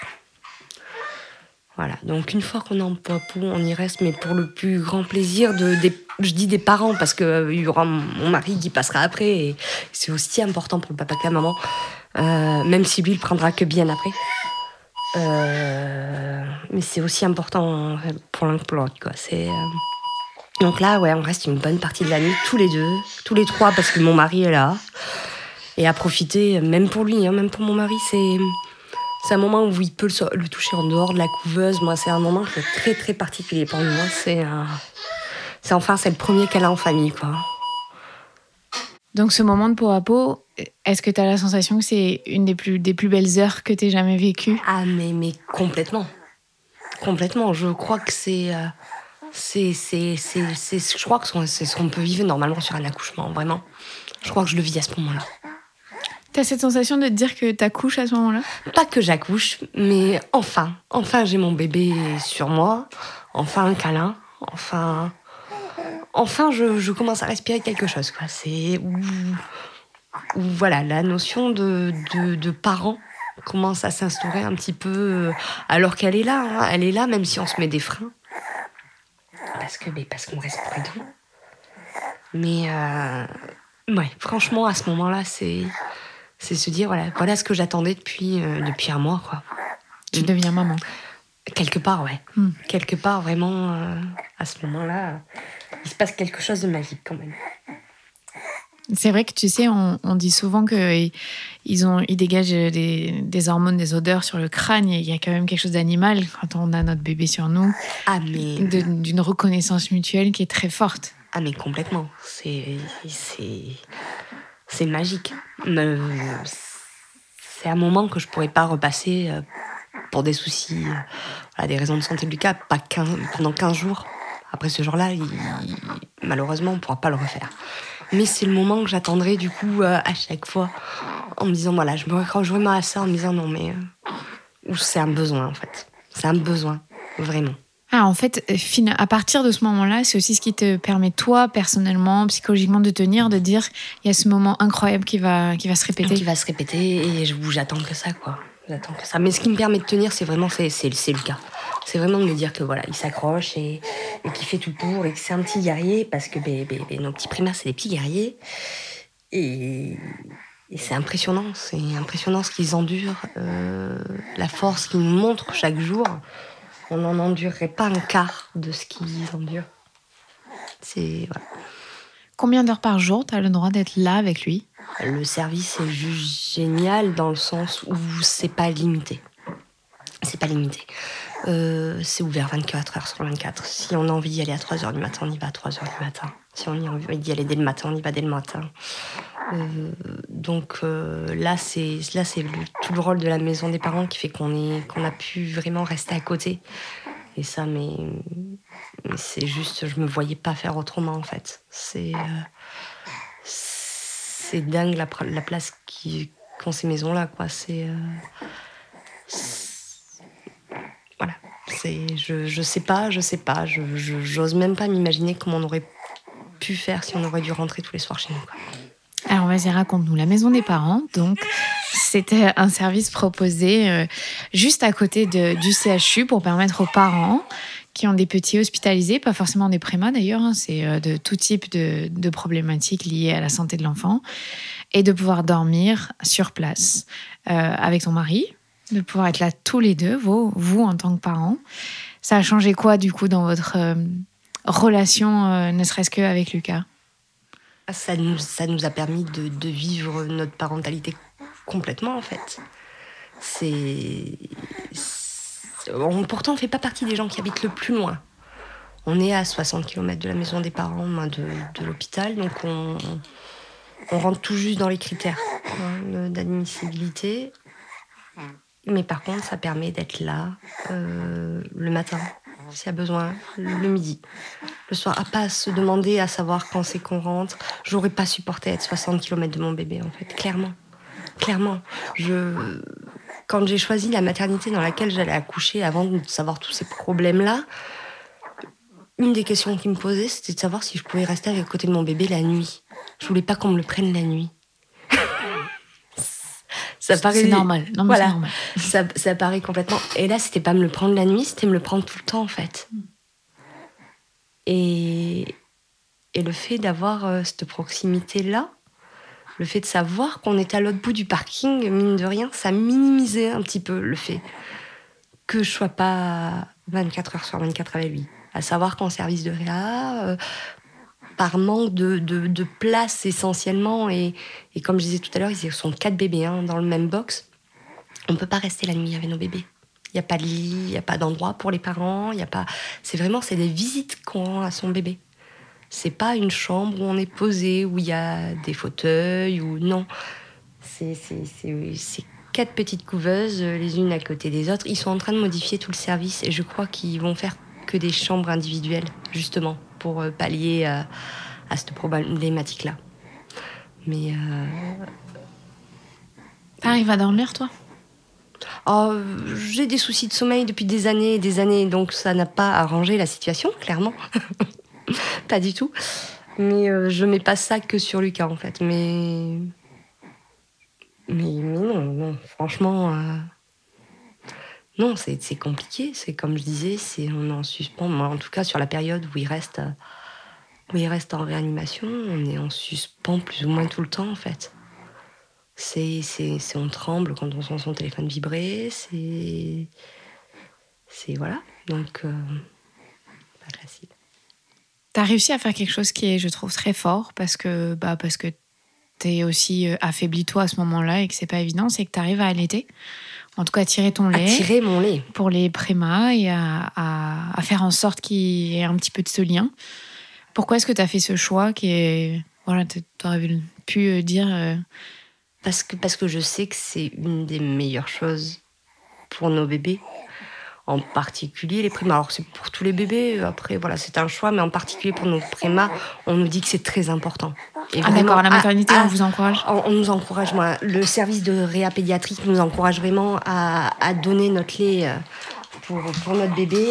Voilà, donc une fois qu'on est en Papou, on y reste, mais pour le plus grand plaisir de, je dis des parents, parce qu'il euh, y aura mon mari qui passera après, et c'est aussi important pour le papa que la maman, euh, même si lui, il prendra que bien après. Euh, mais c'est aussi important pour l'un que pour l'autre, quoi. C'est... Donc là, ouais, on reste une bonne partie de la nuit, tous les deux, tous les trois, parce que mon mari est là. Et à profiter, même pour lui, hein, même pour mon mari, c'est c'est un moment où il peut le, toucher en dehors de la couveuse. Moi, c'est un moment qui est très très particulier pour moi. C'est c'est enfin c'est le premier câlin en famille, quoi. Donc ce moment de peau à peau, est-ce que tu as la sensation que c'est une des plus, des plus belles heures que tu aies jamais vécues? Ah mais, mais complètement. Complètement. Je crois que c'est... Euh, c'est, c'est, c'est, je crois que c'est ce qu'on peut vivre normalement sur un accouchement, vraiment. Je crois que je le vis à ce moment-là. T'as cette sensation de te dire que t'accouches à ce moment-là? Pas que j'accouche, mais enfin, enfin j'ai mon bébé sur moi, enfin un câlin, enfin, enfin je, commence à respirer quelque chose. Quoi. C'est où, voilà, la notion de, de, parent commence à s'instaurer un petit peu, euh, alors qu'elle est là, hein. elle est là, même si on se met des freins, parce que, parce qu'on reste prudent. Mais euh, ouais, franchement, à ce moment-là, c'est c'est se dire voilà, voilà ce que j'attendais depuis, euh, depuis un mois. Quoi. Tu deviens maman Quelque part, ouais. Hmm. Quelque part, vraiment, euh, à ce moment-là, il se passe quelque chose de magique quand même. C'est vrai que tu sais, on, dit souvent qu'ils ils ils dégagent des, des, hormones, des odeurs sur le crâne. Il y a quand même quelque chose d'animal quand on a notre bébé sur nous. Ah, mais. D'une reconnaissance mutuelle qui est très forte. Ah, mais complètement. C'est c'est magique. C'est un moment que je pourrais pas repasser euh, pour des soucis, euh, des raisons de santé de Lucas, pas pendant 15 jours. Après ce jour-là, malheureusement, on pourra pas le refaire. Mais c'est le moment que j'attendrai du coup euh, à chaque fois, en me disant voilà, je me rejoins à ça, en me disant non mais c'est un besoin en fait, c'est un besoin vraiment. Ah, en fait, euh, à partir de ce moment-là, c'est aussi ce qui te permet, toi, personnellement, psychologiquement, de tenir, de dire il y a ce moment incroyable qui va, qui va se répéter. Qui va se répéter et j'attends que ça, quoi. J'attends que ça. Mais ce qui me permet de tenir, c'est vraiment c'est, le cas. C'est vraiment de me dire que voilà, il s'accroche et, et qu'il fait tout pour et que c'est un petit guerrier parce que nos petits primaires, c'est des petits guerriers. Et, et c'est impressionnant, c'est impressionnant ce qu'ils endurent, euh, la force qu'ils nous montrent chaque jour on n'en endurerait pas un quart de ce qu'ils endurent. C'est Combien d'heures par jour tu as le droit d'être là avec lui? Le service est juste génial dans le sens où c'est pas limité. C'est pas limité. Euh, c'est ouvert 24 heures sur 24. Si on a envie d'y aller à 3 heures du matin, on y va à 3 heures du matin. Si on a envie d'y aller dès le matin, on y va dès le matin. Euh, donc euh, là, c'est là c'est tout le rôle de la maison des parents qui fait qu'on est qu'on a pu vraiment rester à côté. Et ça, mais, c'est juste, je me voyais pas faire autrement en fait. C'est euh, c'est dingue la, la place qu'ont ces maisons là quoi. C'est voilà. C'est je je sais pas, je sais pas, je j'ose même pas m'imaginer comment on aurait pu faire si on aurait dû rentrer tous les soirs chez nous. Quoi. Alors vas-y, raconte-nous. La maison des parents, donc, c'était un service proposé euh, juste à côté du CHU pour permettre aux parents qui ont des petits hospitalisés, pas forcément des prémas d'ailleurs, hein, c'est euh, de tout type de, problématiques liées à la santé de l'enfant, et de pouvoir dormir sur place euh, avec ton mari, de pouvoir être là tous les deux, vous, vous en tant que parents. Ça a changé quoi du coup dans votre relation, ne serait-ce qu'avec Lucas? Ça nous, a permis de, vivre notre parentalité complètement, en fait. Pourtant, on ne fait pas partie des gens qui habitent le plus loin. On est à 60 km de la maison des parents, de, l'hôpital, donc on, on rentre tout juste dans les critères hein, d'admissibilité. Mais par contre, ça permet d'être là euh, le matin, s'il y a besoin, le midi. Le soir, à pas se demander à savoir quand c'est qu'on rentre. J'aurais pas supporté être 60 km de mon bébé, en fait, clairement. Clairement. Je... Quand j'ai choisi la maternité dans laquelle j'allais accoucher, avant de savoir tous ces problèmes-là, une des questions qui me posait, c'était de savoir si je pouvais rester à côté de mon bébé la nuit. Je voulais pas qu'on me le prenne la nuit. Ça paraît normal. Non, voilà. normal. Ça, ça, paraît complètement. Et là, c'était pas me le prendre la nuit, c'était me le prendre tout le temps, en fait. Et, et le fait d'avoir euh, cette proximité-là, le fait de savoir qu'on était à l'autre bout du parking, mine de rien, ça minimisait un petit peu le fait que je sois pas 24 heures sur 24 avec lui. À savoir qu'en service de réa, euh, par manque de, de, place essentiellement. Et, et, comme je disais tout à l'heure, ils sont quatre bébés hein, dans le même box. On ne peut pas rester la nuit avec nos bébés. Il n'y a pas de lit, il n'y a pas d'endroit pour les parents. Il a pas. C'est vraiment c'est des visites qu'on rend à son bébé. C'est pas une chambre où on est posé, où il y a des fauteuils ou non. C'est quatre petites couveuses, les unes à côté des autres. Ils sont en train de modifier tout le service et je crois qu'ils vont faire que des chambres individuelles, justement, pour euh, pallier à, à cette problématique-là. Mais, euh, T'arrives à dormir, toi? Oh, j'ai des soucis de sommeil depuis des années et des années, donc ça n'a pas arrangé la situation, clairement. pas du tout. Mais euh, je mets pas ça que sur Lucas, en fait. Mais. Mais, non, non, franchement. euh, Non, c'est compliqué. C'est comme je disais, c'est on est en suspens. Moi, en tout cas, sur la période où il reste, où il reste en réanimation, on est en suspens plus ou moins tout le temps, en fait. C'est- on tremble quand on sent son téléphone vibrer. C'est, c'est voilà. Donc, euh, pas facile. T'as réussi à faire quelque chose qui est, je trouve, très fort parce que, bah, parce que t'es aussi euh, affaibli toi à ce moment-là et que c'est pas évident, c'est que t'arrives à allaiter. En tout cas, à tirer ton À lait tirer mon lait. pour les prémas et à, à- à faire en sorte qu'il y ait un petit peu de ce lien. Pourquoi est-ce que tu as fait ce choix qui est. Voilà, tu aurais pu euh, dire. euh, Parce que, parce que je sais que c'est une des meilleures choses pour nos bébés. En particulier les prémas. Alors, c'est pour tous les bébés. Après, voilà, c'est un choix. Mais en particulier pour nos prémas, on nous dit que c'est très important. Et Ah, d'accord, à la maternité, ah, on vous encourage. On, on nous encourage, moi, le service de réa pédiatrique nous encourage vraiment à, à donner notre lait euh, pour, pour notre bébé.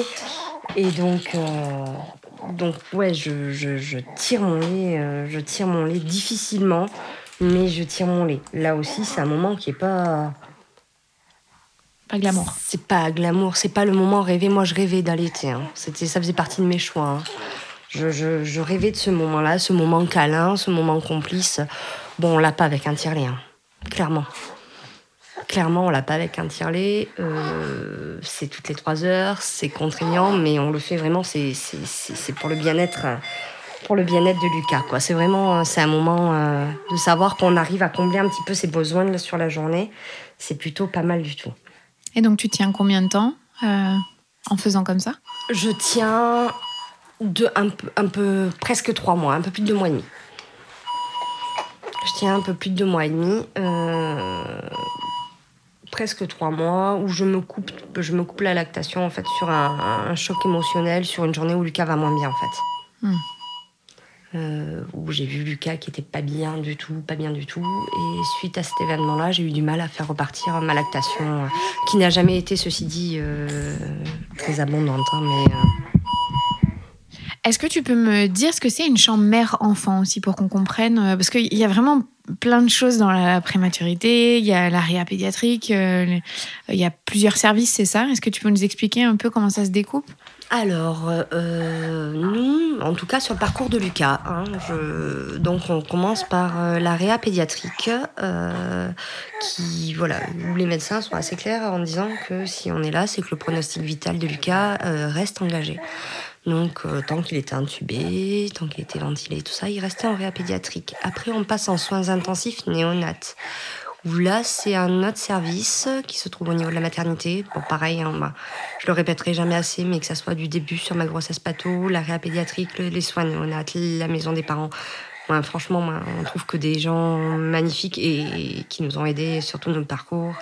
Et donc, euh, donc ouais, je, je, je tire mon lait, euh, je tire mon lait difficilement, mais je tire mon lait. Là aussi, c'est un moment qui est pas, Pas glamour. c'est pas glamour, c'est pas le moment rêvé. Moi, je rêvais d'allaiter. Hein. C'était, ça faisait partie de mes choix. hein. Je, rêvais de ce moment-là, ce moment câlin, ce moment complice. Bon, on l'a pas avec un tire-lait, hein. clairement. Clairement, on l'a pas avec un tire-lait. Euh, c'est toutes les trois heures, c'est contraignant, mais on le fait vraiment. C'est, pour le bien-être, pour le bien-être de Lucas. C'est vraiment, euh, c'est un moment euh, de savoir qu'on arrive à combler un petit peu ses besoins sur la journée. C'est plutôt pas mal du tout. Et donc, tu tiens combien de temps euh, en faisant comme ça? Je tiens de, un, peu, un peu, presque trois mois, un peu plus de deux mois et demi. Je tiens un peu plus de deux mois et demi, euh, presque trois mois, où je me coupe, je me coupe la lactation en fait sur un, un choc émotionnel, sur une journée où Lucas va moins bien en fait. Hmm. Euh, où j'ai vu Lucas qui était pas bien du tout, pas bien du tout. Et suite à cet événement-là, j'ai eu du mal à faire repartir ma lactation, euh, qui n'a jamais été, ceci dit, euh, très abondante. hein, mais Est-ce que tu peux me dire ce que c'est une chambre mère-enfant aussi pour qu'on comprenne Parce qu'il y a vraiment plein de choses dans la prématurité, il y a la réa pédiatrique, il y a plusieurs services, c'est ça? Est-ce que tu peux nous expliquer un peu comment ça se découpe? Alors, euh, nous, en tout cas sur le parcours de Lucas, hein, je- donc on commence par euh, la réa pédiatrique, euh, qui, voilà, où les médecins sont assez clairs en disant que si on est là, c'est que le pronostic vital de Lucas reste engagé. Donc, tant qu'il était intubé, tant qu'il était ventilé, tout ça, il restait en réa pédiatrique. Après, on passe en soins intensifs néonates où là, c'est un autre service qui se trouve au niveau de la maternité. Bon, pareil, hein, bah, je le répéterai jamais assez, mais que ça soit du début sur ma grossesse pato, la réa pédiatrique, le- les soins néonates, la maison des parents. Ouais, franchement, moi, on trouve que des gens magnifiques et, qui nous ont aidés sur tout notre parcours.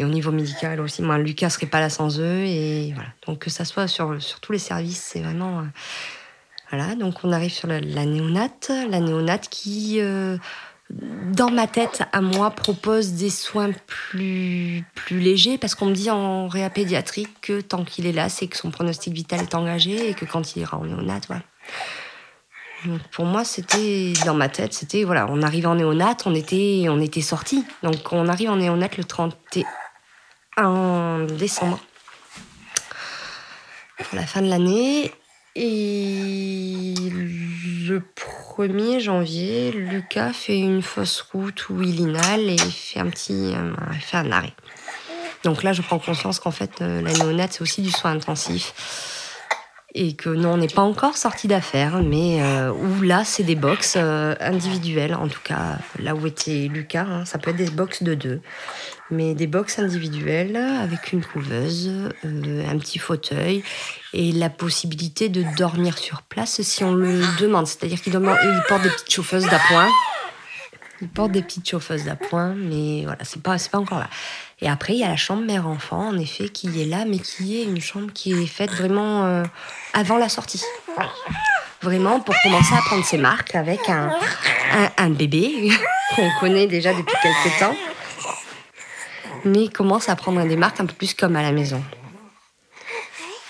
Et au niveau médical aussi, moi, Lucas serait pas là sans eux. Et voilà. Donc, que ça soit sur, sur tous les services, c'est vraiment. euh, voilà, donc on arrive sur la, la néonate. La néonate qui, euh, dans ma tête, à moi, propose des soins plus, plus légers parce qu'on me dit en réa pédiatrique que tant qu'il est là, c'est que son pronostic vital est engagé et que quand il ira en néonate, voilà. Donc pour moi, c'était dans ma tête, c'était voilà, on arrivait en néonate, on était, on était sortis. Donc on arrive en néonate le 31 décembre pour la fin de l'année. Et le 1er janvier, Lucas fait une fausse route où il inhale et fait un petit, euh, fait un arrêt. Donc là, je prends conscience qu'en fait, euh, la néonate, c'est aussi du soin intensif. Et que non, on n'est pas encore sorti d'affaires, mais euh, où là, c'est des box euh, individuelles, en tout cas, là où était Lucas, hein, ça peut être des box de deux, mais des box individuelles avec une couveuse, euh, un petit fauteuil et la possibilité de dormir sur place si on le demande. C'est-à-dire qu'il porte des petites chauffeuses d'appoint. Il porte des petites chauffeuses d'appoint, mais voilà, c'est pas, pas encore là. Et après, il y a la chambre mère-enfant, en effet, qui est là, mais qui est une chambre qui est faite vraiment euh, avant la sortie. Vraiment pour commencer à prendre ses marques avec un, bébé qu'on connaît déjà depuis quelques temps. mais commence à prendre des marques un peu plus comme à la maison.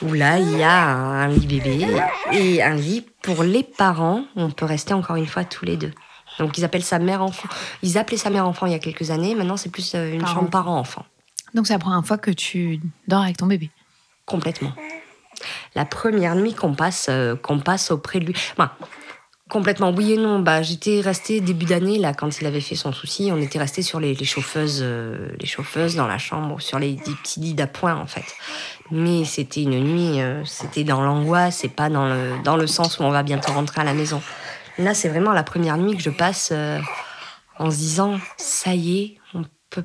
Où là, il y a un lit bébé et un lit pour les parents. On peut rester encore une fois tous les deux. Donc ils appellent sa mère enfant. Ils appelaient sa mère enfant il y a quelques années. Maintenant, c'est plus euh, une Parent. chambre parent enfant. Donc c'est la première fois que tu dors avec ton bébé? Complètement. La première nuit qu'on passe, euh, qu'on passe auprès de lui. Enfin, complètement oui et non. Bah, j'étais restée début d'année là quand il avait fait son souci. On était resté sur les, les chauffeuses, euh, les chauffeuses dans la chambre, sur les, petits lits d'appoint en fait. Mais c'était une nuit, euh, c'était dans l'angoisse, et pas dans le dans le sens où on va bientôt rentrer à la maison. Là, c'est vraiment la première nuit que je passe euh, en se disant ça y est, on peut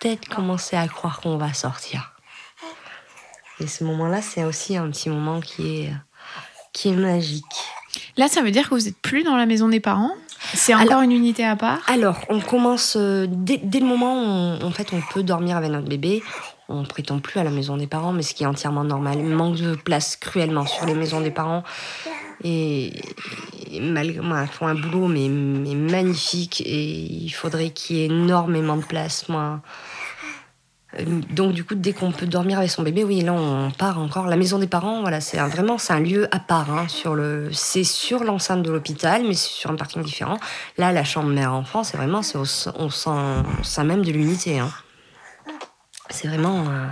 peut-être commencer à croire qu'on va sortir. Et ce moment-là, c'est aussi un petit moment qui est, qui est magique. Là, ça veut dire que vous n'êtes plus dans la maison des parents? C'est encore Alors- une unité à part? Alors, on commence euh, dès, dès le moment où on, en fait, on peut dormir avec notre bébé. On prétend plus à la maison des parents, mais ce qui est entièrement normal. Il manque de place cruellement sur les maisons des parents. Et, et malgré moi, font un boulot mais, magnifique. Et il faudrait qu'il y ait énormément de place. Moi, Euh, donc du coup, dès qu'on peut dormir avec son bébé, oui, là on part encore. La maison des parents, voilà, c'est vraiment c'est un lieu à part. hein, sur le, c'est sur l'enceinte de l'hôpital, mais c'est sur un parking différent. Là, la chambre mère-enfant, c'est vraiment, c'est au sein, au sein même de l'unité. hein. C'est vraiment. euh,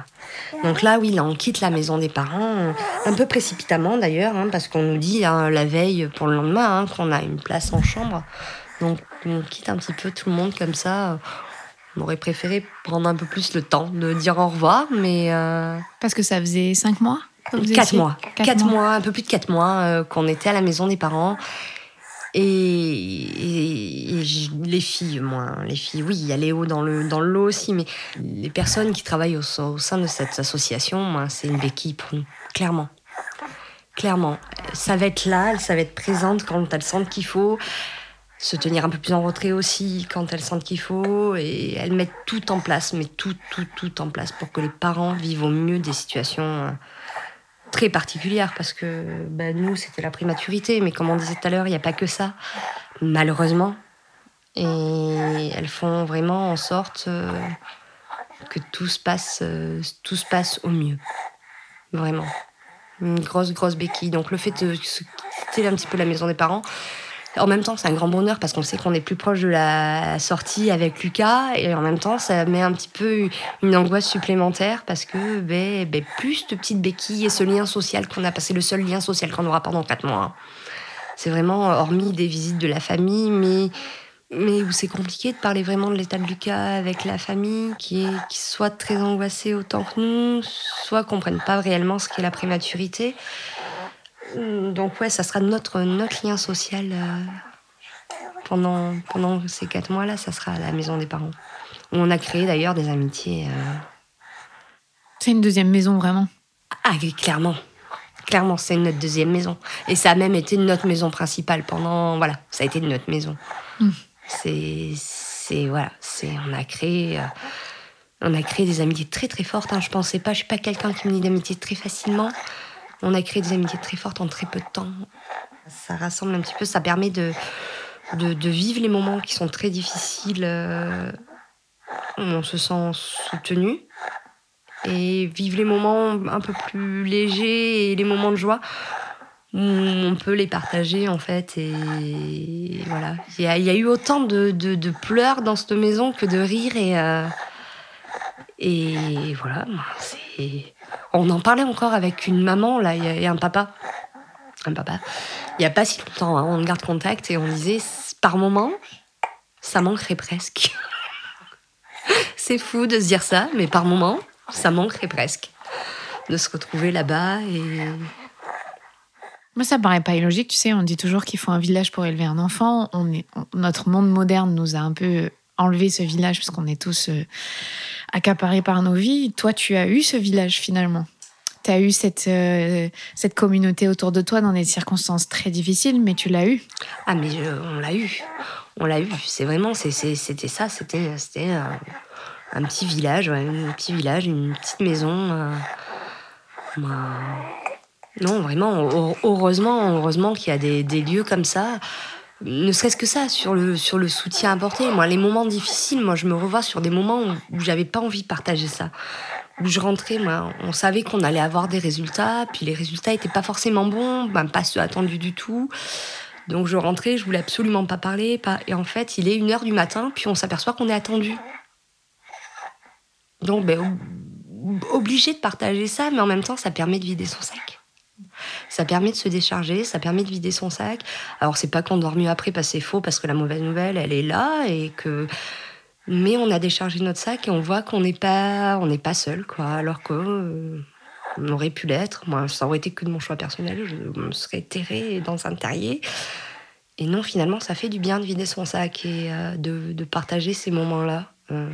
Donc là, oui, là, on quitte la maison des parents, un peu précipitamment d'ailleurs, hein, parce qu'on nous dit hein, la veille pour le lendemain hein, qu'on a une place en chambre. Donc on quitte un petit peu tout le monde comme ça. On aurait préféré prendre un peu plus le temps de dire au revoir, mais euh, Parce que ça faisait cinq mois quatre mois, Quatre quatre mois. mois, un peu plus de quatre mois euh, qu'on était à la maison des parents. Et, les filles, moi, les filles, oui, il y a Léo dans le, dans le lot aussi, mais les personnes qui travaillent au, sein- au sein de cette association, moi, c'est une béquille pour nous, clairement. Clairement. Ça va être là, ça va être présente quand elles sentent qu'il faut, se tenir un peu plus en retrait aussi quand elles sentent qu'il faut, et elles mettent tout en place, mais tout, tout, tout en place pour que les parents vivent au mieux des situations euh, très particulières, parce que bah, nous, c'était la prématurité, mais comme on disait tout à l'heure, il n'y a pas que ça, malheureusement. Et elles font vraiment en sorte euh, que tout se passe, euh, tout se passe au mieux. Vraiment. Une grosse, grosse béquille. Donc le fait de quitter un petit peu la maison des parents, en même temps, c'est un grand bonheur parce qu'on sait qu'on est plus proche de la sortie avec Lucas et en même temps, ça met un petit peu une angoisse supplémentaire parce que ben, ben, plus de petites béquilles et ce lien social qu'on a passé, le seul lien social qu'on aura pendant quatre mois. hein. C'est vraiment, hormis des visites de la famille, mais, mais où c'est compliqué de parler vraiment de l'état de Lucas avec la famille qui, est, qui soit très angoissée autant que nous, soit comprenne pas réellement ce qu'est la prématurité. Donc ouais, ça sera notre, notre lien social euh, pendant, pendant ces quatre mois-là, ça sera à la maison des parents. Où on a créé d'ailleurs des amitiés. euh, C'est une deuxième maison, vraiment? Ah, oui, clairement. Clairement, c'est notre deuxième maison. Et ça a même été notre maison principale pendant... Voilà, ça a été notre maison. Mm. C'est... C'est... Voilà, c'est... On a créé... euh, on a créé des amitiés très très fortes. hein. Je pensais pas... Je suis pas quelqu'un qui me lie d'amitié très facilement. On a créé des amitiés très fortes en très peu de temps. Ça rassemble un petit peu. Ça permet de... De, vivre les moments qui sont très difficiles. euh, où on se sent soutenu et vivre les moments un peu plus légers et les moments de joie où on peut les partager en fait et voilà il y a, eu autant de, de- de pleurs dans cette maison que de rires et euh, et voilà c'est on en parlait encore avec une maman là et un papa un papa il y a pas si longtemps hein, on garde contact et on disait par moment ça manquerait presque c'est fou de se dire ça mais par moment ça manquerait presque de se retrouver là-bas et Moi, ça me paraît pas illogique. Tu sais, on dit toujours qu'il faut un village pour élever un enfant. On est, notre monde moderne nous a un peu enlevé ce village parce qu'on est tous euh, accaparés par nos vies. Toi, tu as eu ce village finalement. Tu as eu cette, euh, cette communauté autour de toi dans des circonstances très difficiles, mais tu l'as eu. ah mais je- on l'a eu on l'a eu c'est vraiment c'était ça c'était un, un petit village un petit village une petite maison euh, non vraiment heu- heureusement heureusement qu'il y a des lieux comme ça ne serait-ce que ça, sur le, sur le soutien apporté. Moi, les moments difficiles, moi, je me revois sur des moments où, j'avais pas envie de partager ça. Où je rentrais, moi, on savait qu'on allait avoir des résultats, puis les résultats étaient pas forcément bons, ben, pas ceux attendus du tout. Donc je rentrais, je voulais absolument pas parler, pas... et en fait, il est une heure du matin, puis on s'aperçoit qu'on est attendu. Donc, ben, obligé de partager ça, mais en même temps, ça permet de vider son sac. Ça permet de se décharger, ça permet de vider son sac. Alors c'est pas qu'on dort mieux après parce c'est faux, parce que la mauvaise nouvelle, elle est là et que. Mais on a déchargé notre sac et on voit qu'on n'est pas, on n'est pas seul, quoi. Alors que euh, on aurait pu l'être. Moi, ça aurait été que de mon choix personnel. Je me serais terré dans un terrier. Et non, finalement, ça fait du bien de vider son sac et euh, de, partager ces moments-là. Euh,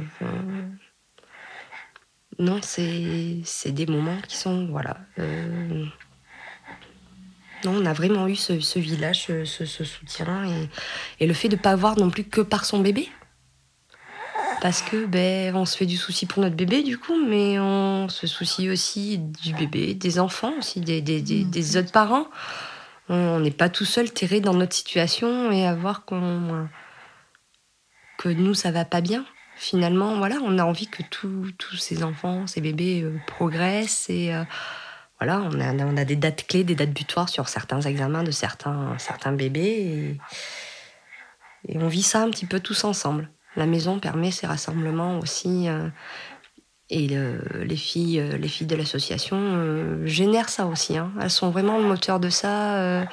non, c'est des moments qui sont, voilà. Non, on a vraiment eu ce, village, ce, soutien et, le fait de ne pas voir non plus que par son bébé. Parce que ben, on se fait du souci pour notre bébé du coup, mais on se soucie aussi du bébé, des enfants aussi, des, des, autres parents. On n'est pas tout seul terré dans notre situation et à voir qu'on que nous ça va pas bien. Finalement, voilà, on a envie que tous ces enfants, ces bébés euh, progressent et euh, voilà, on a, des dates clés, des dates butoirs sur certains examens de certains, certains bébés. Et, on vit ça un petit peu tous ensemble. La maison permet ces rassemblements aussi. Euh, et les, filles, euh, les filles de l'association euh, génèrent ça aussi. Hein. Elles sont vraiment le moteur de ça.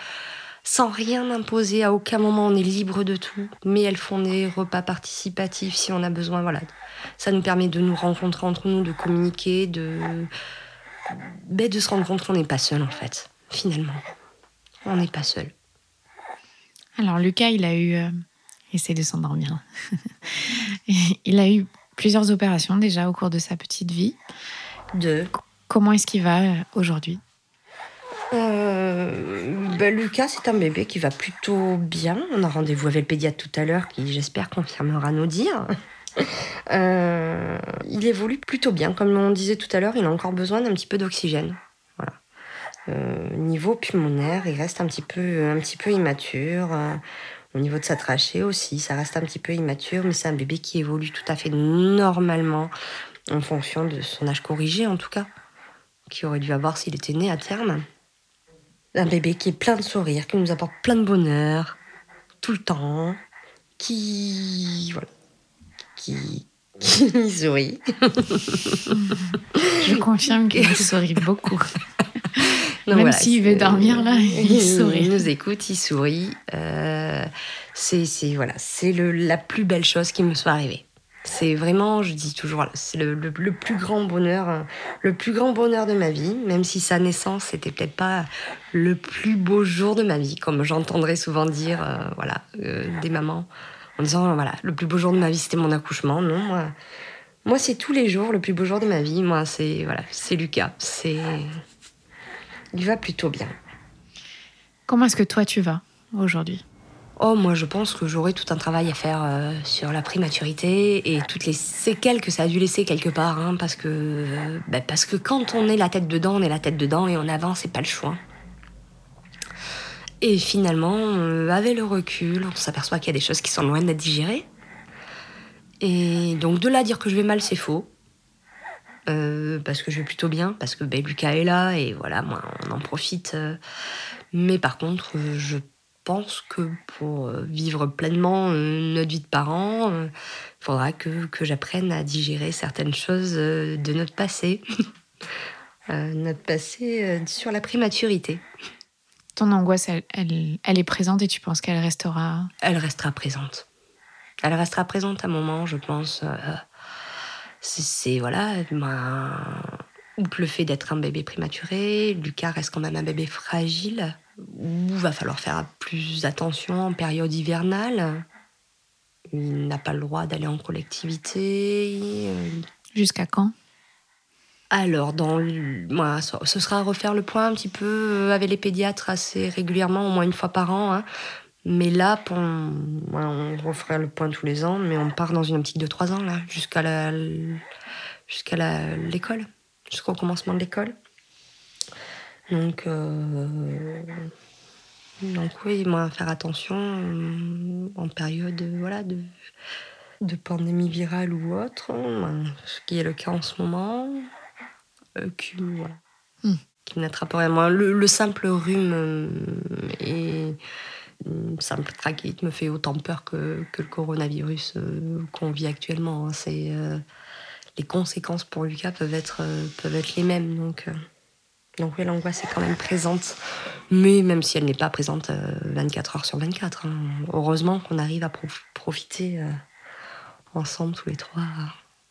sans rien imposer, à aucun moment on est libre de tout, mais elles font des repas participatifs si on a besoin. Voilà, ça nous permet de nous rencontrer entre nous, de communiquer, de, de se rendre compte qu'on n'est pas seul en fait, finalement. On n'est pas seul. Alors Lucas, il a eu... Euh, essaie de s'endormir. il a eu plusieurs opérations déjà au cours de sa petite vie. De Comment est-ce qu'il va euh, aujourd'hui? Euh, ben, Lucas, c'est un bébé qui va plutôt bien. On a rendez-vous avec le pédiatre tout à l'heure qui, j'espère, confirmera nos dires. Euh, il évolue plutôt bien. Comme on disait tout à l'heure, il a encore besoin d'un petit peu d'oxygène. Voilà. Euh, niveau pulmonaire, il reste un petit peu, un petit peu immature. Euh, au niveau de sa trachée aussi, ça reste un petit peu immature, mais c'est un bébé qui évolue tout à fait normalement en fonction de son âge corrigé en tout cas, qui aurait dû avoir s'il était né à terme. Un bébé qui est plein de sourires, qui nous apporte plein de bonheur tout le temps, qui voilà, qui, sourit. Je confirme qu'il sourit beaucoup. Même s'il veut dormir là, il sourit. Il nous écoute, il sourit. Euh, c'est voilà, c'est la plus belle chose qui me soit arrivée. C'est vraiment, je dis toujours, c'est le, plus grand bonheur, le plus grand bonheur de ma vie, même si sa naissance c'était peut-être pas le plus beau jour de ma vie, comme j'entendrais souvent dire, euh, voilà, euh, des mamans en disant voilà, le plus beau jour de ma vie c'était mon accouchement. Non, moi, moi c'est tous les jours le plus beau jour de ma vie. Moi, c'est voilà, c'est Lucas. C'est il va plutôt bien. Comment est-ce que toi tu vas aujourd'hui? Oh, moi, je pense que j'aurai tout un travail à faire euh, sur la prématurité et toutes les séquelles que ça a dû laisser quelque part, hein, parce que bah, parce que quand on est la tête dedans, on est la tête dedans et on avance, c'est pas le choix. Et finalement, euh, avec le recul, on s'aperçoit qu'il y a des choses qui sont loin d'être digérées. Et donc de là dire que je vais mal, c'est faux. Euh, parce que je vais plutôt bien, parce que ben, Lucas est là et voilà, moi on en profite. Euh. Mais par contre, je pense que pour vivre pleinement notre vie de parent, il faudra que, que j'apprenne à digérer certaines choses de notre passé. notre passé sur la prématurité ton angoisse, elle, elle, est présente et tu penses qu'elle restera? Elle restera présente. Elle restera présente à un moment, je pense. Euh, c'est voilà, outre le fait d'être un bébé prématuré, Lucas reste quand même un bébé fragile, où va falloir faire plus attention en période hivernale. Il n'a pas le droit d'aller en collectivité. Jusqu'à quand? Alors, dans moi, ce sera refaire le point un petit peu euh, avec les pédiatres assez régulièrement, au moins une fois par an. Hein. Mais là, on refera le point tous les ans, mais on part dans une optique de trois ans, là, jusqu'à jusqu'à l'école, jusqu'au commencement de l'école. Donc, euh, Donc oui, moi, faire attention euh, en période de pandémie virale ou autre, hein, ce qui est le cas en ce moment, euh, qui, voilà, Hmm. qui n'attrape rien. Le, le simple rhume euh, et une simple trachite me fait autant peur que, que le coronavirus euh, qu'on vit actuellement. hein. C'est, euh, les conséquences pour Lucas peuvent être, euh, peuvent être les mêmes. Donc, euh, donc oui, l'angoisse est quand même présente. Mais même si elle n'est pas présente euh, 24 heures sur 24. hein. Heureusement qu'on arrive à prof- profiter euh, ensemble tous les trois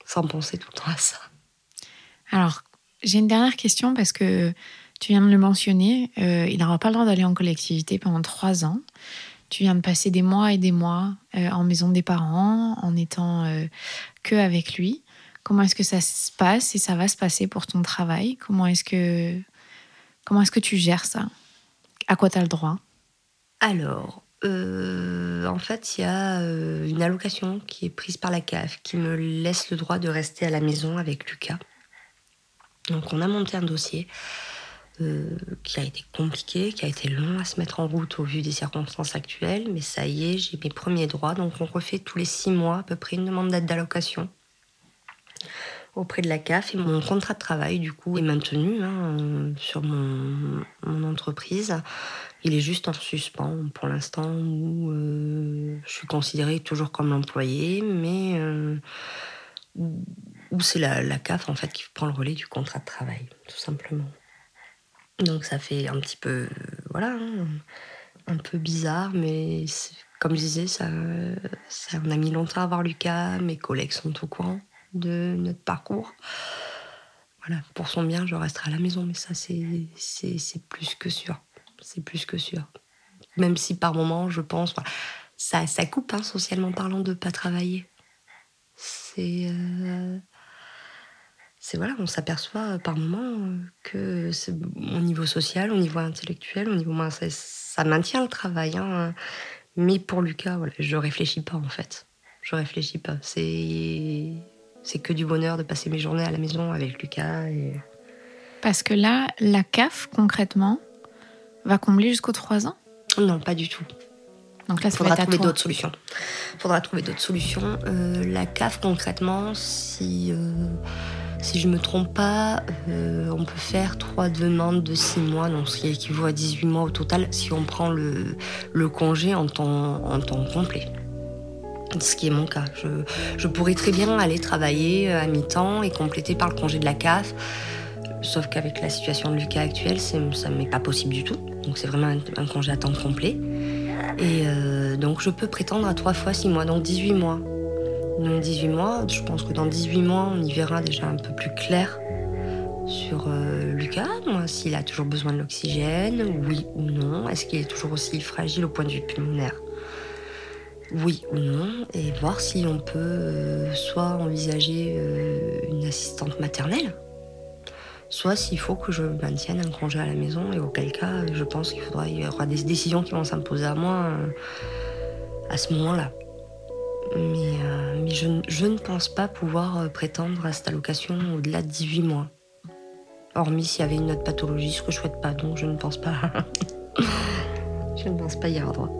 sans penser tout le temps à ça. Alors, j'ai une dernière question parce que tu viens de le mentionner. euh, il n'aura pas le droit d'aller en collectivité pendant trois ans. Tu viens de passer des mois et des mois euh, en maison des parents, en étant euh, que avec lui. Comment est-ce que ça se passe et ça va se passer pour ton travail? Comment est-ce que comment est-ce que tu gères ça? À quoi tu as le droit? Alors, euh, en fait, il y a une allocation qui est prise par la CAF qui me laisse le droit de rester à la maison avec Lucas. Donc, on a monté un dossier euh, qui a été compliqué, qui a été long à se mettre en route au vu des circonstances actuelles, mais ça y est, j'ai mes premiers droits. Donc, on refait tous les six mois à peu près une demande d'aide d'allocation auprès de la CAF et mon contrat de travail du coup est maintenu hein, sur mon, entreprise. Il est juste en suspens pour l'instant où euh, je suis considérée toujours comme employée, mais euh, où c'est la, CAF en fait qui prend le relais du contrat de travail, tout simplement. Donc ça fait un petit peu, voilà, un peu bizarre, mais comme je disais, ça, ça, on a mis longtemps à voir Lucas, mes collègues sont au courant de notre parcours. Voilà, pour son bien, je resterai à la maison, mais ça, c'est plus que sûr. C'est plus que sûr. Même si par moment, je pense, ça, ça coupe, hein, socialement parlant, de pas travailler. C'est. euh, c'est voilà, on s'aperçoit euh, par moment euh, que au niveau social, au niveau intellectuel, au niveau ça, ça maintient le travail. hein. Mais pour Lucas, voilà, je réfléchis pas en fait. Je réfléchis pas. C'est c'est que du bonheur de passer mes journées à la maison avec Lucas. Et... Parce que là, la CAF, concrètement, va combler jusqu'aux trois ans? Non, pas du tout. Donc là, ça faudra trouver d'autres solutions. faudra trouver d'autres solutions. Euh, la CAF, concrètement, si, euh, si je me trompe pas, euh, on peut faire trois demandes de six mois, donc ce qui équivaut à 18 mois au total, si on prend le, congé en temps, complet. Ce qui est mon cas. Je, pourrais très bien aller travailler à mi-temps et compléter par le congé de la CAF. Sauf qu'avec la situation de Lucas actuelle, ça ne m'est pas possible du tout. Donc c'est vraiment un, congé à temps complet. Et euh, donc je peux prétendre à trois fois six mois, donc 18 mois. Donc 18 mois, je pense que dans 18 mois, on y verra déjà un peu plus clair sur euh, Lucas, s'il a toujours besoin de l'oxygène, oui ou non. Est-ce qu'il est toujours aussi fragile au point de vue pulmonaire? Oui ou non. Et voir si on peut euh, soit envisager euh, une assistante maternelle, soit s'il faut que je maintienne un congé à la maison, et auquel cas, je pense qu'il faudra, y aura des décisions qui vont s'imposer à moi à ce moment-là. Mais, euh, mais je, ne- je ne pense pas pouvoir euh, prétendre à cette allocation au-delà de 18 mois. Hormis s'il y avait une autre pathologie, ce que je souhaite pas, donc je ne pense pas. je ne pense pas y avoir droit.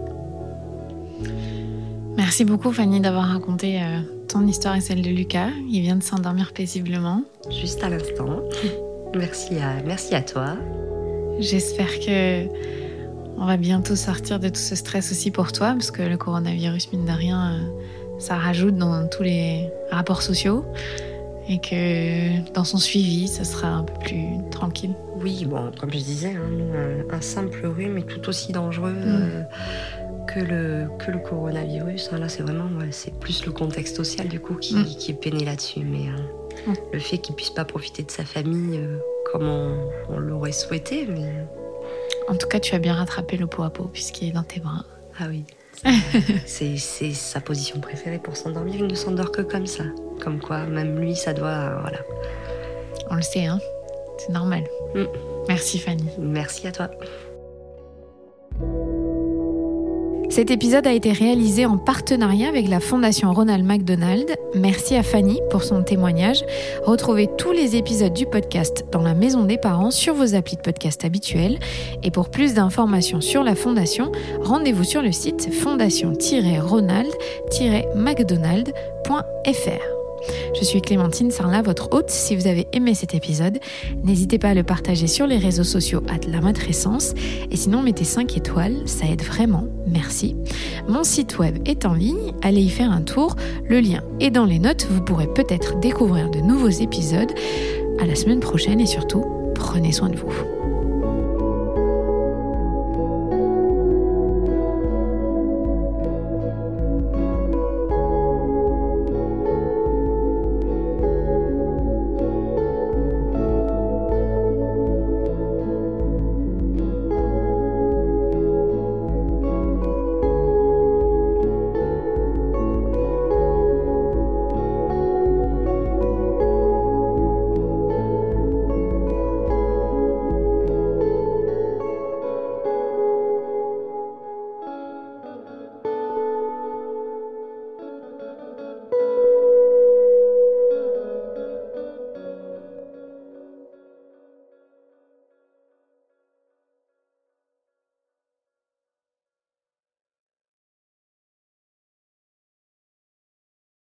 Merci beaucoup, Fanny, d'avoir raconté euh, ton histoire et celle de Lucas. Il vient de s'endormir paisiblement. Juste à l'instant. Merci à, merci à toi. J'espère que on va bientôt sortir de tout ce stress aussi pour toi, parce que le coronavirus, mine de rien, euh, ça rajoute dans tous les rapports sociaux. Et que dans son suivi, ça sera un peu plus tranquille. Oui, bon, comme je disais, hein, un, simple rhume est tout aussi dangereux euh, que, le, que le coronavirus. hein. Là, c'est vraiment, ouais, c'est plus le contexte social du coup qui, Mm. qui est peiné là-dessus. Mais euh, Mm. le fait qu'il puisse pas profiter de sa famille euh, comme on, on l'aurait souhaité, mais En tout cas, tu as bien rattrapé le pot à pot, puisqu'il est dans tes bras. ah oui, c'est sa position préférée pour s'endormir. Il ne s'endort que comme ça. Comme quoi, même lui, ça doit, euh, voilà. On le sait, hein C'est normal. Mm. Merci, Fanny. Merci à toi. Cet épisode a été réalisé en partenariat avec la Fondation Ronald McDonald. Merci à Fanny pour son témoignage. Retrouvez tous les épisodes du podcast dans la maison des parents sur vos applis de podcast habituels. Et pour plus d'informations sur la Fondation, rendez-vous sur le site fondation-ronald-mcdonald.fr. Je suis Clémentine Sarla, votre hôte. Si vous avez aimé cet épisode, n'hésitez pas à le partager sur les réseaux sociaux à la matrescence. Et sinon, mettez 5 étoiles, ça aide vraiment. Merci. Mon site web est en ligne, allez y faire un tour. Le lien est dans les notes. Vous pourrez peut-être découvrir de nouveaux épisodes. À la semaine prochaine et surtout, prenez soin de vous.